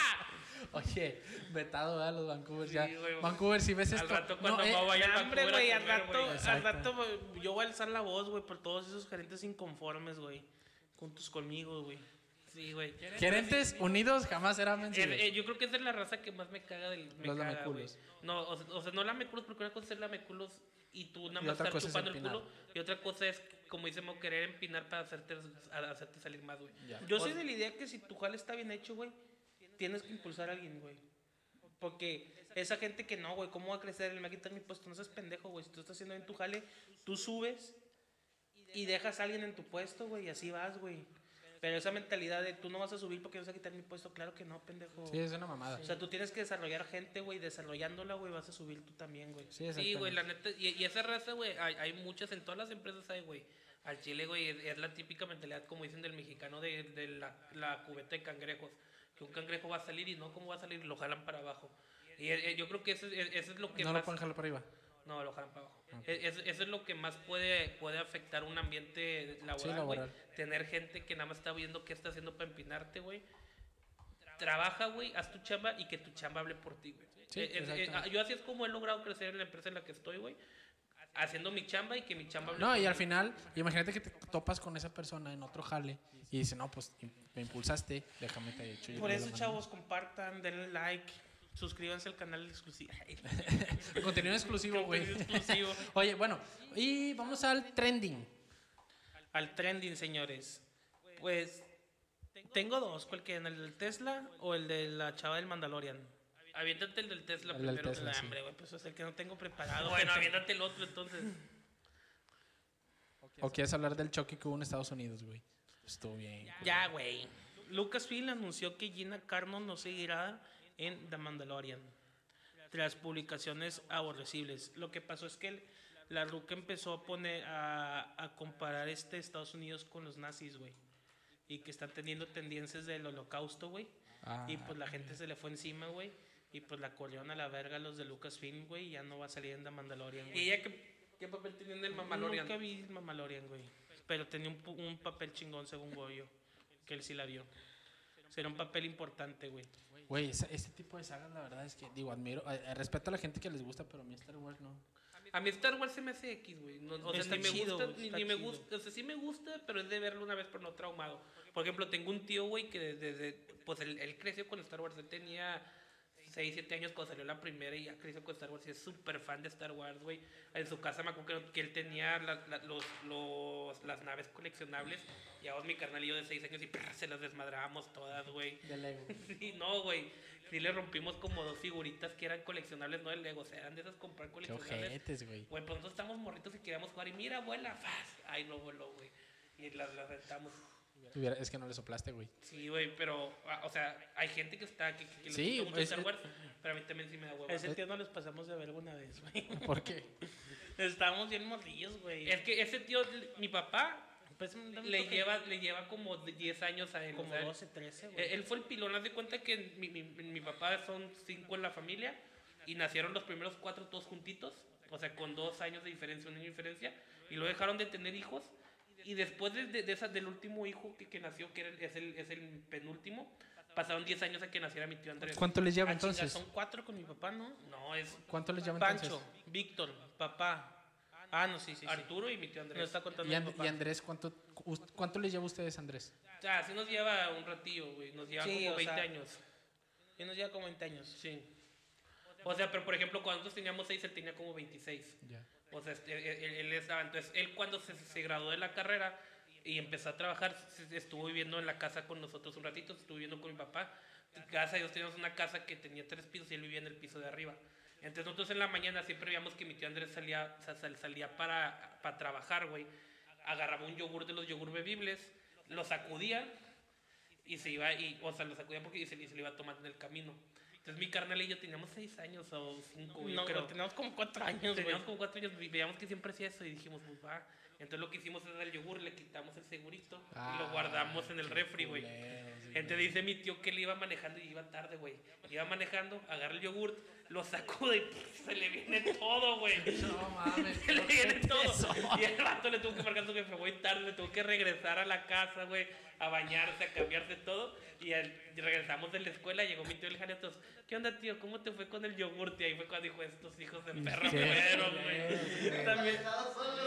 S1: Oye, vetado, ¿verdad? Los Vancouver ya.
S2: Sí, güey.
S1: Vancouver, si ves
S2: Al
S1: esto.
S2: rato cuando
S1: no, eh,
S2: vaya al a
S3: güey, al rato, al rato yo voy a alzar la voz, güey, por todos esos gerentes inconformes, güey. Juntos conmigo, güey.
S2: Sí, güey.
S1: Gerentes unidos jamás serán
S2: Eh,
S1: vencidos.
S2: eh, yo creo que esa es la raza que más me caga del me
S1: Los
S2: caga,
S1: lameculos.
S2: güey. No, o, sea- o sea, no lameculos porque una cosa es ser lameculos y tú nada más estar
S1: es
S2: chupando el culo y otra cosa es como dice Mo querer empinar para hacerte a- hacerte salir más, güey.
S1: Ya.
S3: Yo
S2: O-
S3: soy de la idea que si tu jale está bien hecho, güey, tienes que impulsar a alguien, güey. Porque esa gente que no, güey, ¿cómo va a crecer? Él me va a quitar mi puesto. No seas pendejo, güey. Si tú estás haciendo bien tu jale, tú subes y dejas a alguien en tu puesto, güey, y así vas, güey. Pero esa mentalidad de tú no vas a subir porque vas a quitar mi puesto, claro que no, pendejo.
S1: Sí, es una mamada.
S3: O sea, tú tienes que desarrollar gente, güey. Desarrollándola, güey, vas a subir tú también, güey.
S1: Sí,
S2: Sí, güey, la neta. Y, y esa raza, güey, hay, hay muchas, en todas las empresas hay, güey. Al chile, güey, es, es la típica mentalidad, como dicen del mexicano, de, de la, la cubeta de cangrejos. Que un cangrejo va a salir y no, ¿cómo va a salir? Lo jalan para abajo. Y eh, yo creo que eso, es- eso es lo que
S1: No
S2: más...
S1: lo pueden jalar para arriba.
S2: No, lo jalan para abajo. E- es- eso es lo que más puede, puede afectar un ambiente laboral, güey. Tener gente que nada más está viendo qué está haciendo para empinarte, güey. Trabaja, güey, haz tu chamba y que tu chamba hable por ti, güey.
S1: Sí,
S2: Eh, eh, eh,
S1: exactamente.
S2: yo así es como he logrado crecer en la empresa en la que estoy, güey. Haciendo mi chamba y que mi chamba hable
S1: No,
S2: por
S1: y al final, imagínate que te topas con esa persona en otro jale y dice, no, pues me impulsaste, déjame te echo. yo
S3: Por eso,
S1: mando".
S3: chavos, compartan, denle like, suscríbanse al canal exclusivo.
S1: Contenido exclusivo, güey.
S3: Contenido exclusivo.
S1: Oye, bueno, y vamos al trending.
S3: al trending, señores. Pues tengo dos, ¿cuál que ¿El del Tesla o el de la chava del Mandalorian?
S2: Aviéntate el del Tesla
S1: El del
S2: primero.
S1: Tesla.
S3: La
S1: sí.
S3: hambre, güey, pues es el que no tengo preparado.
S2: Bueno, aviéntate el otro entonces.
S1: ¿O quieres hablar del choque que hubo en Estados Unidos, güey? Estuvo bien.
S3: Ya, güey. Lucasfilm anunció que Gina Carano no seguirá en The Mandalorian tras publicaciones aborrecibles. Lo que pasó es que el- la ruca empezó a poner a, a comparar este Estados Unidos con los nazis, güey. Y que están teniendo tendencias del holocausto, güey.
S1: Ah.
S3: Y pues la gente se le fue encima, güey. Y pues la corrieron a la verga los de Lucasfilm, güey. Y ya no va a salir en The Mandalorian,
S2: ¿Y
S3: güey.
S2: ella qué, qué papel tenía en el Mamalorian?
S3: Nunca vi Mamalorian, güey. Pero tenía un, un papel chingón, según Goyo. Que él sí la vio. Será un papel importante, güey.
S1: Güey, este tipo de sagas, la verdad es que, digo, admiro, eh, respeto a la gente que les gusta, pero a mí Star Wars no.
S2: A mí Star Wars se me hace X, güey. No, o sea, ni me gusta, ni, me gusta. O sea, sí me gusta, pero es de verlo una vez, pero no traumado. Por ejemplo, tengo un tío, güey, que desde, desde- pues él, él creció con Star Wars. Él tenía 6, 7 años cuando salió la primera y ya creció con Star Wars. Y es súper fan de Star Wars, güey. En su casa me acuerdo que, él tenía la- la- los, los, las naves coleccionables. Y a vos, mi carnal y yo de 6 años, y prr, se las desmadrábamos todas, güey.
S1: De Lego.
S2: Sí, no, güey. Sí le rompimos como dos figuritas que eran coleccionables, no de Lego. O sea, eran de esas comprar coleccionables.
S1: güey.
S2: Güey, pues nosotros estamos morritos y queríamos jugar. Y mira, abuela, faz. Ay, no voló, güey. Y las, las rentamos.
S1: Hubiera- Es que no le soplaste, güey.
S2: Sí, güey, pero, ah, o sea, hay gente que está, que, que le
S1: Sí,
S2: gusta mucho
S1: es-
S2: Star Wars, pero a mí también sí me da huevo.
S3: A ese tío no les pasamos de ver una vez, güey.
S1: ¿Por qué?
S3: Estábamos bien morrillos, güey.
S2: Es que ese tío, mi papá,
S3: Pues,
S2: le lleva, le lleva como de 10 años a él.
S3: como
S2: o sea,
S3: 12, 13,
S2: Eh,
S3: güey.
S2: Él fue el pilón, haz de cuenta que mi, mi, mi papá son cinco en la familia y nacieron los primeros cuatro todos juntitos, o sea, con dos años de diferencia, un año de diferencia, y lo dejaron de tener hijos. Y después de, de, de esa- del último hijo que, que nació, que era es, el, es el penúltimo, pasaron 10 años a que naciera mi tío Andrés.
S1: ¿Cuánto les lleva
S3: Ah,
S1: entonces?
S3: son cuatro con mi papá, ¿no?
S2: No, es
S1: ¿Cuánto les lleva
S3: Pancho,
S1: entonces?
S3: Víctor, papá. Ah, no, sí, sí. sí.
S2: Arturo y mi tío
S3: Nos
S2: Andrés.
S3: está contando
S1: Y,
S3: mi
S1: And-
S3: papá.
S1: y Andrés, ¿cuánto, ¿cuánto les lleva a ustedes, Andrés?
S2: O sea, sí nos lleva un ratillo, güey. Nos lleva
S3: Sí,
S2: como
S3: o
S2: 20
S3: sea,
S2: años.
S3: Y nos lleva como 20 años.
S2: Sí. O sea, pero por ejemplo, cuando nosotros teníamos 6, él tenía como 26.
S1: Ya.
S2: O sea, este, él, él- él estaba. Entonces, él cuando se, graduó de la carrera y empezó a trabajar, estuvo viviendo en la casa con nosotros un ratito, estuvo viviendo con mi papá. Gracias a Dios teníamos una casa que tenía tres pisos y él vivía en el piso de arriba. Entonces nosotros en la mañana siempre veíamos que mi tío Andrés salía, sa- sal- salía para, para trabajar, güey. Agarraba un yogur de los yogur bebibles, lo sacudía y se iba, y, o sea, lo sacudía porque y se, y se lo iba tomando en el camino. Entonces mi carnal y yo teníamos seis años o cinco,
S3: No,
S2: creo.
S3: tenemos como 4 años, güey.
S2: Teníamos como cuatro años y veíamos que siempre hacía eso y dijimos, pues va. Entonces lo que hicimos es el yogur, le quitamos el segurito y lo
S1: Ah,
S2: guardamos en el refri, güey. Entonces dice mi tío que él iba manejando y iba tarde, güey. Iba manejando, agarra el yogur, lo sacude y pff, se le viene todo, güey.
S1: No mames.
S2: Se le
S1: ¿por qué
S2: viene todo.
S1: eso?
S2: Y el rato le tuvo que marcar su jefe, voy tarde, le tuvo que regresar a la casa, güey, a bañarse, a cambiarse todo. Y, al- regresamos de la escuela, llegó mi tío el jale, todos, ¿qué onda, tío? ¿Cómo te fue con el yogur? Y ahí fue cuando dijo, estos hijos de perra
S1: Qué
S2: fueron, güey. También.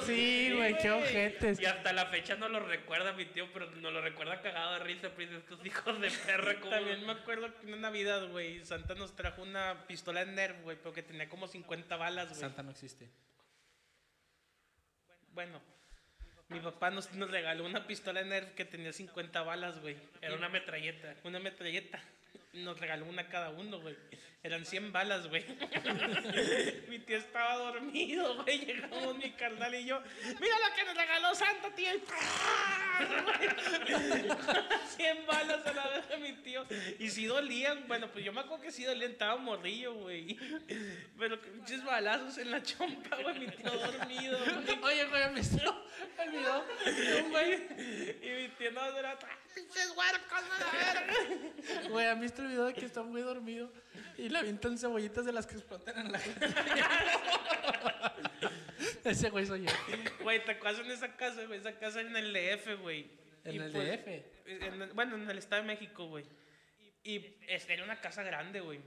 S1: Sí, güey, qué ojetes.
S2: Y hasta la fecha no lo recuerda mi tío, pero no lo recuerda cagado de risa, pues estos hijos de perra, como.
S3: También me acuerdo que en una Navidad, güey, Santa nos trajo una pistola de Nerf, güey, pero que tenía como 50 balas, güey.
S1: Santa no existe.
S3: Bueno, mi papá nos, nos regaló una pistola Nerf que tenía 50 balas, güey.
S2: Era una metralleta.
S3: Una metralleta. Nos regaló una cada uno, güey. Eran 100 balas, güey. mi tío estaba dormido, güey. Llegamos mi carnal y yo. Mira lo que nos regaló Santa, tío. Y ¡pah! 100 balas a la vez de mi tío. Y si dolían, bueno, pues yo me acuerdo que sí dolían. Estaba morrillo, güey. Pero pinches balazos en la chompa, güey. Mi tío dormido, güey.
S1: Oye, güey, me de un güey.
S3: Y mi tío no era "Ah, pinches huercos, a verga.
S1: Güey, ¿han visto el video de que está muy dormido y le avientan cebollitas de las que explotan en la gente? Ese güey soy yo.
S3: Güey, te acuerdas en esa casa, güey. Esa casa en el DF, güey.
S1: ¿En
S3: Y
S1: el
S3: pues,
S1: DF?
S3: en bueno, en el Estado de México, güey. Y este, era una casa grande, güey.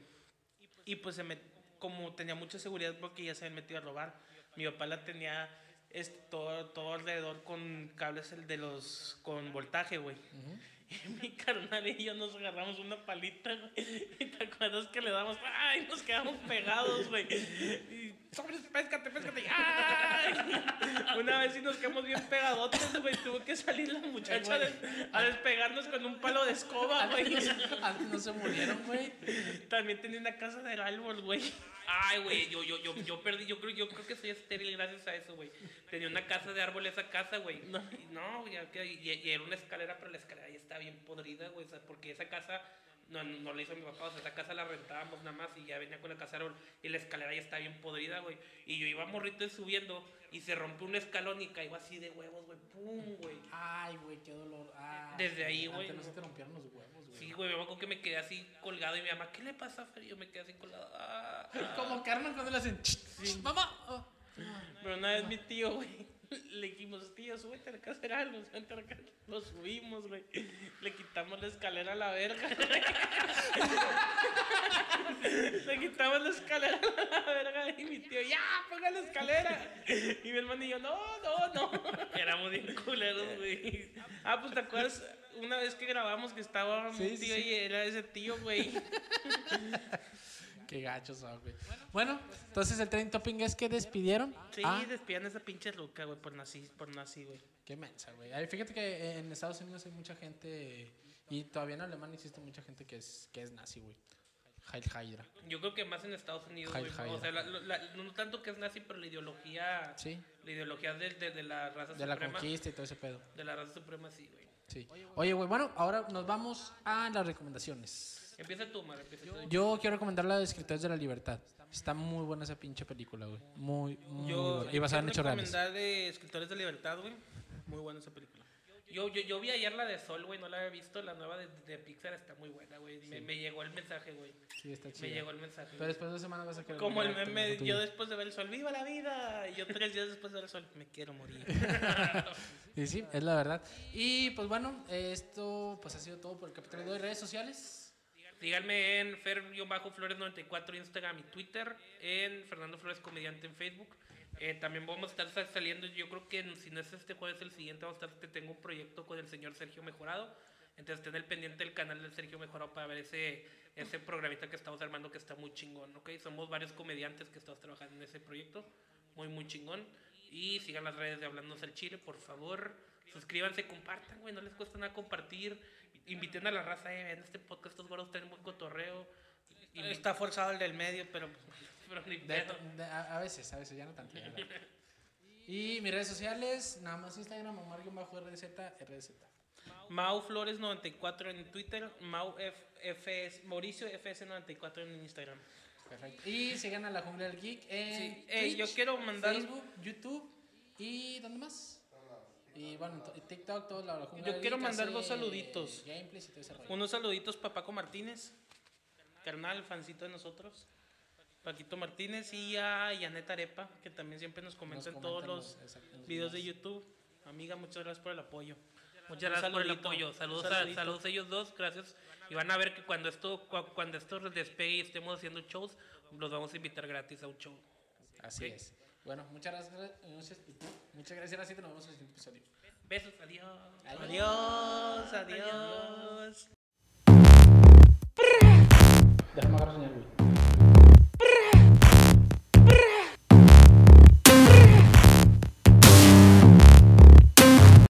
S3: Y pues se met- como tenía mucha seguridad porque ya se habían metido a robar. Mi papá la tenía este, todo, todo alrededor con cables el de los con voltaje, güey. Y mi carnal y yo nos agarramos una palita, güey. Y te acuerdas que le damos, ¡ay! Nos quedamos pegados, güey. Y, sobres, péscate, péscate. ¡Ay! Una vez sí nos quedamos bien pegadotes, güey. Tuvo que salir la muchacha
S1: Eh,
S3: de- a despegarnos con un palo de escoba, güey.
S1: Antes no se murieron, güey.
S3: También tenía una casa del árbol, güey.
S2: Ay, güey, yo, yo, yo, yo perdí, yo creo, yo creo que soy estéril gracias a eso, güey. Tenía una casa de árbol esa casa, güey. No, no ya que- y, y era una escalera, pero la escalera ya está bien podrida, güey. O sea, porque esa casa no, no la hizo mi papá, o sea, esa casa la rentábamos nada más y ya venía con la casa de árbol. Y la escalera ya está bien podrida, güey. Y yo iba morrito y subiendo y se rompió un escalón y caigo así de huevos, güey. Pum, güey.
S1: Ay, güey, qué dolor. Ah,
S2: Desde ahí, güey.
S1: No se te rompieron los huevos, güey.
S2: Sí, güey, me acuerdo que me quedé así colgado y mi mamá, ¿qué le pasa, Fer? Yo me quedé así colgado. Ah, ah.
S1: Como Carmen cuando le hacen. "Ch, ch, Mamá. Oh.
S3: Pero una vez mi tío, güey, le dijimos, tío, súbete a de árbol, súbete. Lo subimos, güey. Le quitamos la escalera a la verga. Le quitamos la escalera a la verga y mi tío, ya, ponga la escalera. Y mi hermano y yo, no, no, no.
S2: Éramos bien culeros, güey.
S3: Ah, pues te acuerdas una vez que grabamos que estaba
S1: Sí,
S3: mi tío
S1: sí.
S3: y era ese tío, güey.
S1: Qué gachos son, güey. Bueno, entonces el trending topping es que despidieron.
S3: Sí,
S1: Ah,
S3: despidan a esa pinche ruca, güey, por nací, por nací, güey.
S1: qué mensa, güey. Fíjate que en Estados Unidos hay mucha gente. Y todavía en Alemania existe mucha gente que es, que es nazi, güey. Heil Hydra.
S2: Yo creo que más en Estados Unidos,
S1: Heil
S2: güey. O sea, la- la- no tanto que es nazi, pero la ideología.
S1: Sí.
S2: La ideología de, de- de la raza
S1: De la
S2: suprema.
S1: conquista y todo ese pedo.
S2: De la raza suprema, sí, güey.
S1: Sí. Oye, güey, bueno, ahora nos vamos a las recomendaciones.
S2: Empieza tú, Mar, empieza tú.
S1: Yo quiero recomendar la de Escritores de la Libertad. Está muy buena esa pinche película, güey. Muy, muy
S3: Yo
S1: buena. Y basada en
S3: quiero
S1: hechos reales.
S3: recomendar de Escritores de Libertad, güey. Muy buena esa película.
S2: Yo, yo, yo vi ayer la de Sol, güey, no la había visto. La nueva de, de Pixar está muy buena, güey. Me, me llegó el mensaje, güey.
S1: Sí, está
S2: Me
S1: chido.
S2: llegó el mensaje.
S1: Pero después de dos semanas vas a querer
S3: Como el meme, yo después de ver el sol, ¡viva la vida! Y yo tres días después de ver el sol, me quiero morir.
S1: Sí, sí, es la verdad. Y pues bueno, esto pues ha sido todo por el capítulo de hoy. Redes sociales.
S2: Síganme en Fer-Flores94 Instagram y Twitter. En Fernando Flores Comediante en Facebook. Eh, también vamos a estar sa- saliendo, yo creo que si no es este jueves, el siguiente, vamos a estar, te tengo un proyecto con el señor Sergio Mejorado. Entonces, ten el pendiente del canal del Sergio Mejorado para ver ese, ese programita que estamos armando que está muy chingón, ¿ok? Somos varios comediantes que estamos trabajando en ese proyecto, muy, muy chingón. Y sigan las redes de Hablándose al Chile, por favor. Suscríbanse, compartan, güey, no les cuesta nada compartir. Inviten a la raza, eh, vean este podcast, estos güeros tienen buen cotorreo. Invi-
S3: Está forzado el del medio, pero
S2: pero ni
S1: De- de- a, a veces, a veces, ya no tanto. ya. Y mis redes sociales, nada más Instagram, Omar bajo RZ, RZ.
S3: Mau Flores 94 en Twitter, Mau F, FS, Mauricio FS 94 en Instagram.
S1: Perfecto. Y sigan a la Jungla del Geek en
S3: Sí, eh, yo
S1: Twitch,
S3: quiero mandar-
S1: Facebook, YouTube y ¿dónde más? Y bueno, en to- en TikTok, todo la Jungla
S3: Yo quiero mandar dos saluditos.
S1: Gameplays y todo ese rollo.
S3: Unos saluditos para Paco Martínez, carnal, fancito de nosotros. Paquito Martínez y a Yanet Arepa, que también siempre nos comenta
S1: Nos
S3: en todos los
S1: los-
S3: videos de. YouTube. Amiga, muchas gracias por el apoyo.
S2: Muchas gracias por el apoyo. Saludos a, saludos a ellos dos, gracias. Y van a ver que cuando esto, cu- cuando esto despegue y estemos haciendo shows, los vamos a invitar gratis a un show.
S1: Así
S2: Ok.
S1: es. Bueno, muchas gracias. Muchas, muchas gracias, Racita. Nos vemos en el siguiente episodio.
S2: Besos, adiós.
S3: Adiós, adiós.
S1: Déjame agarrar señal, güey.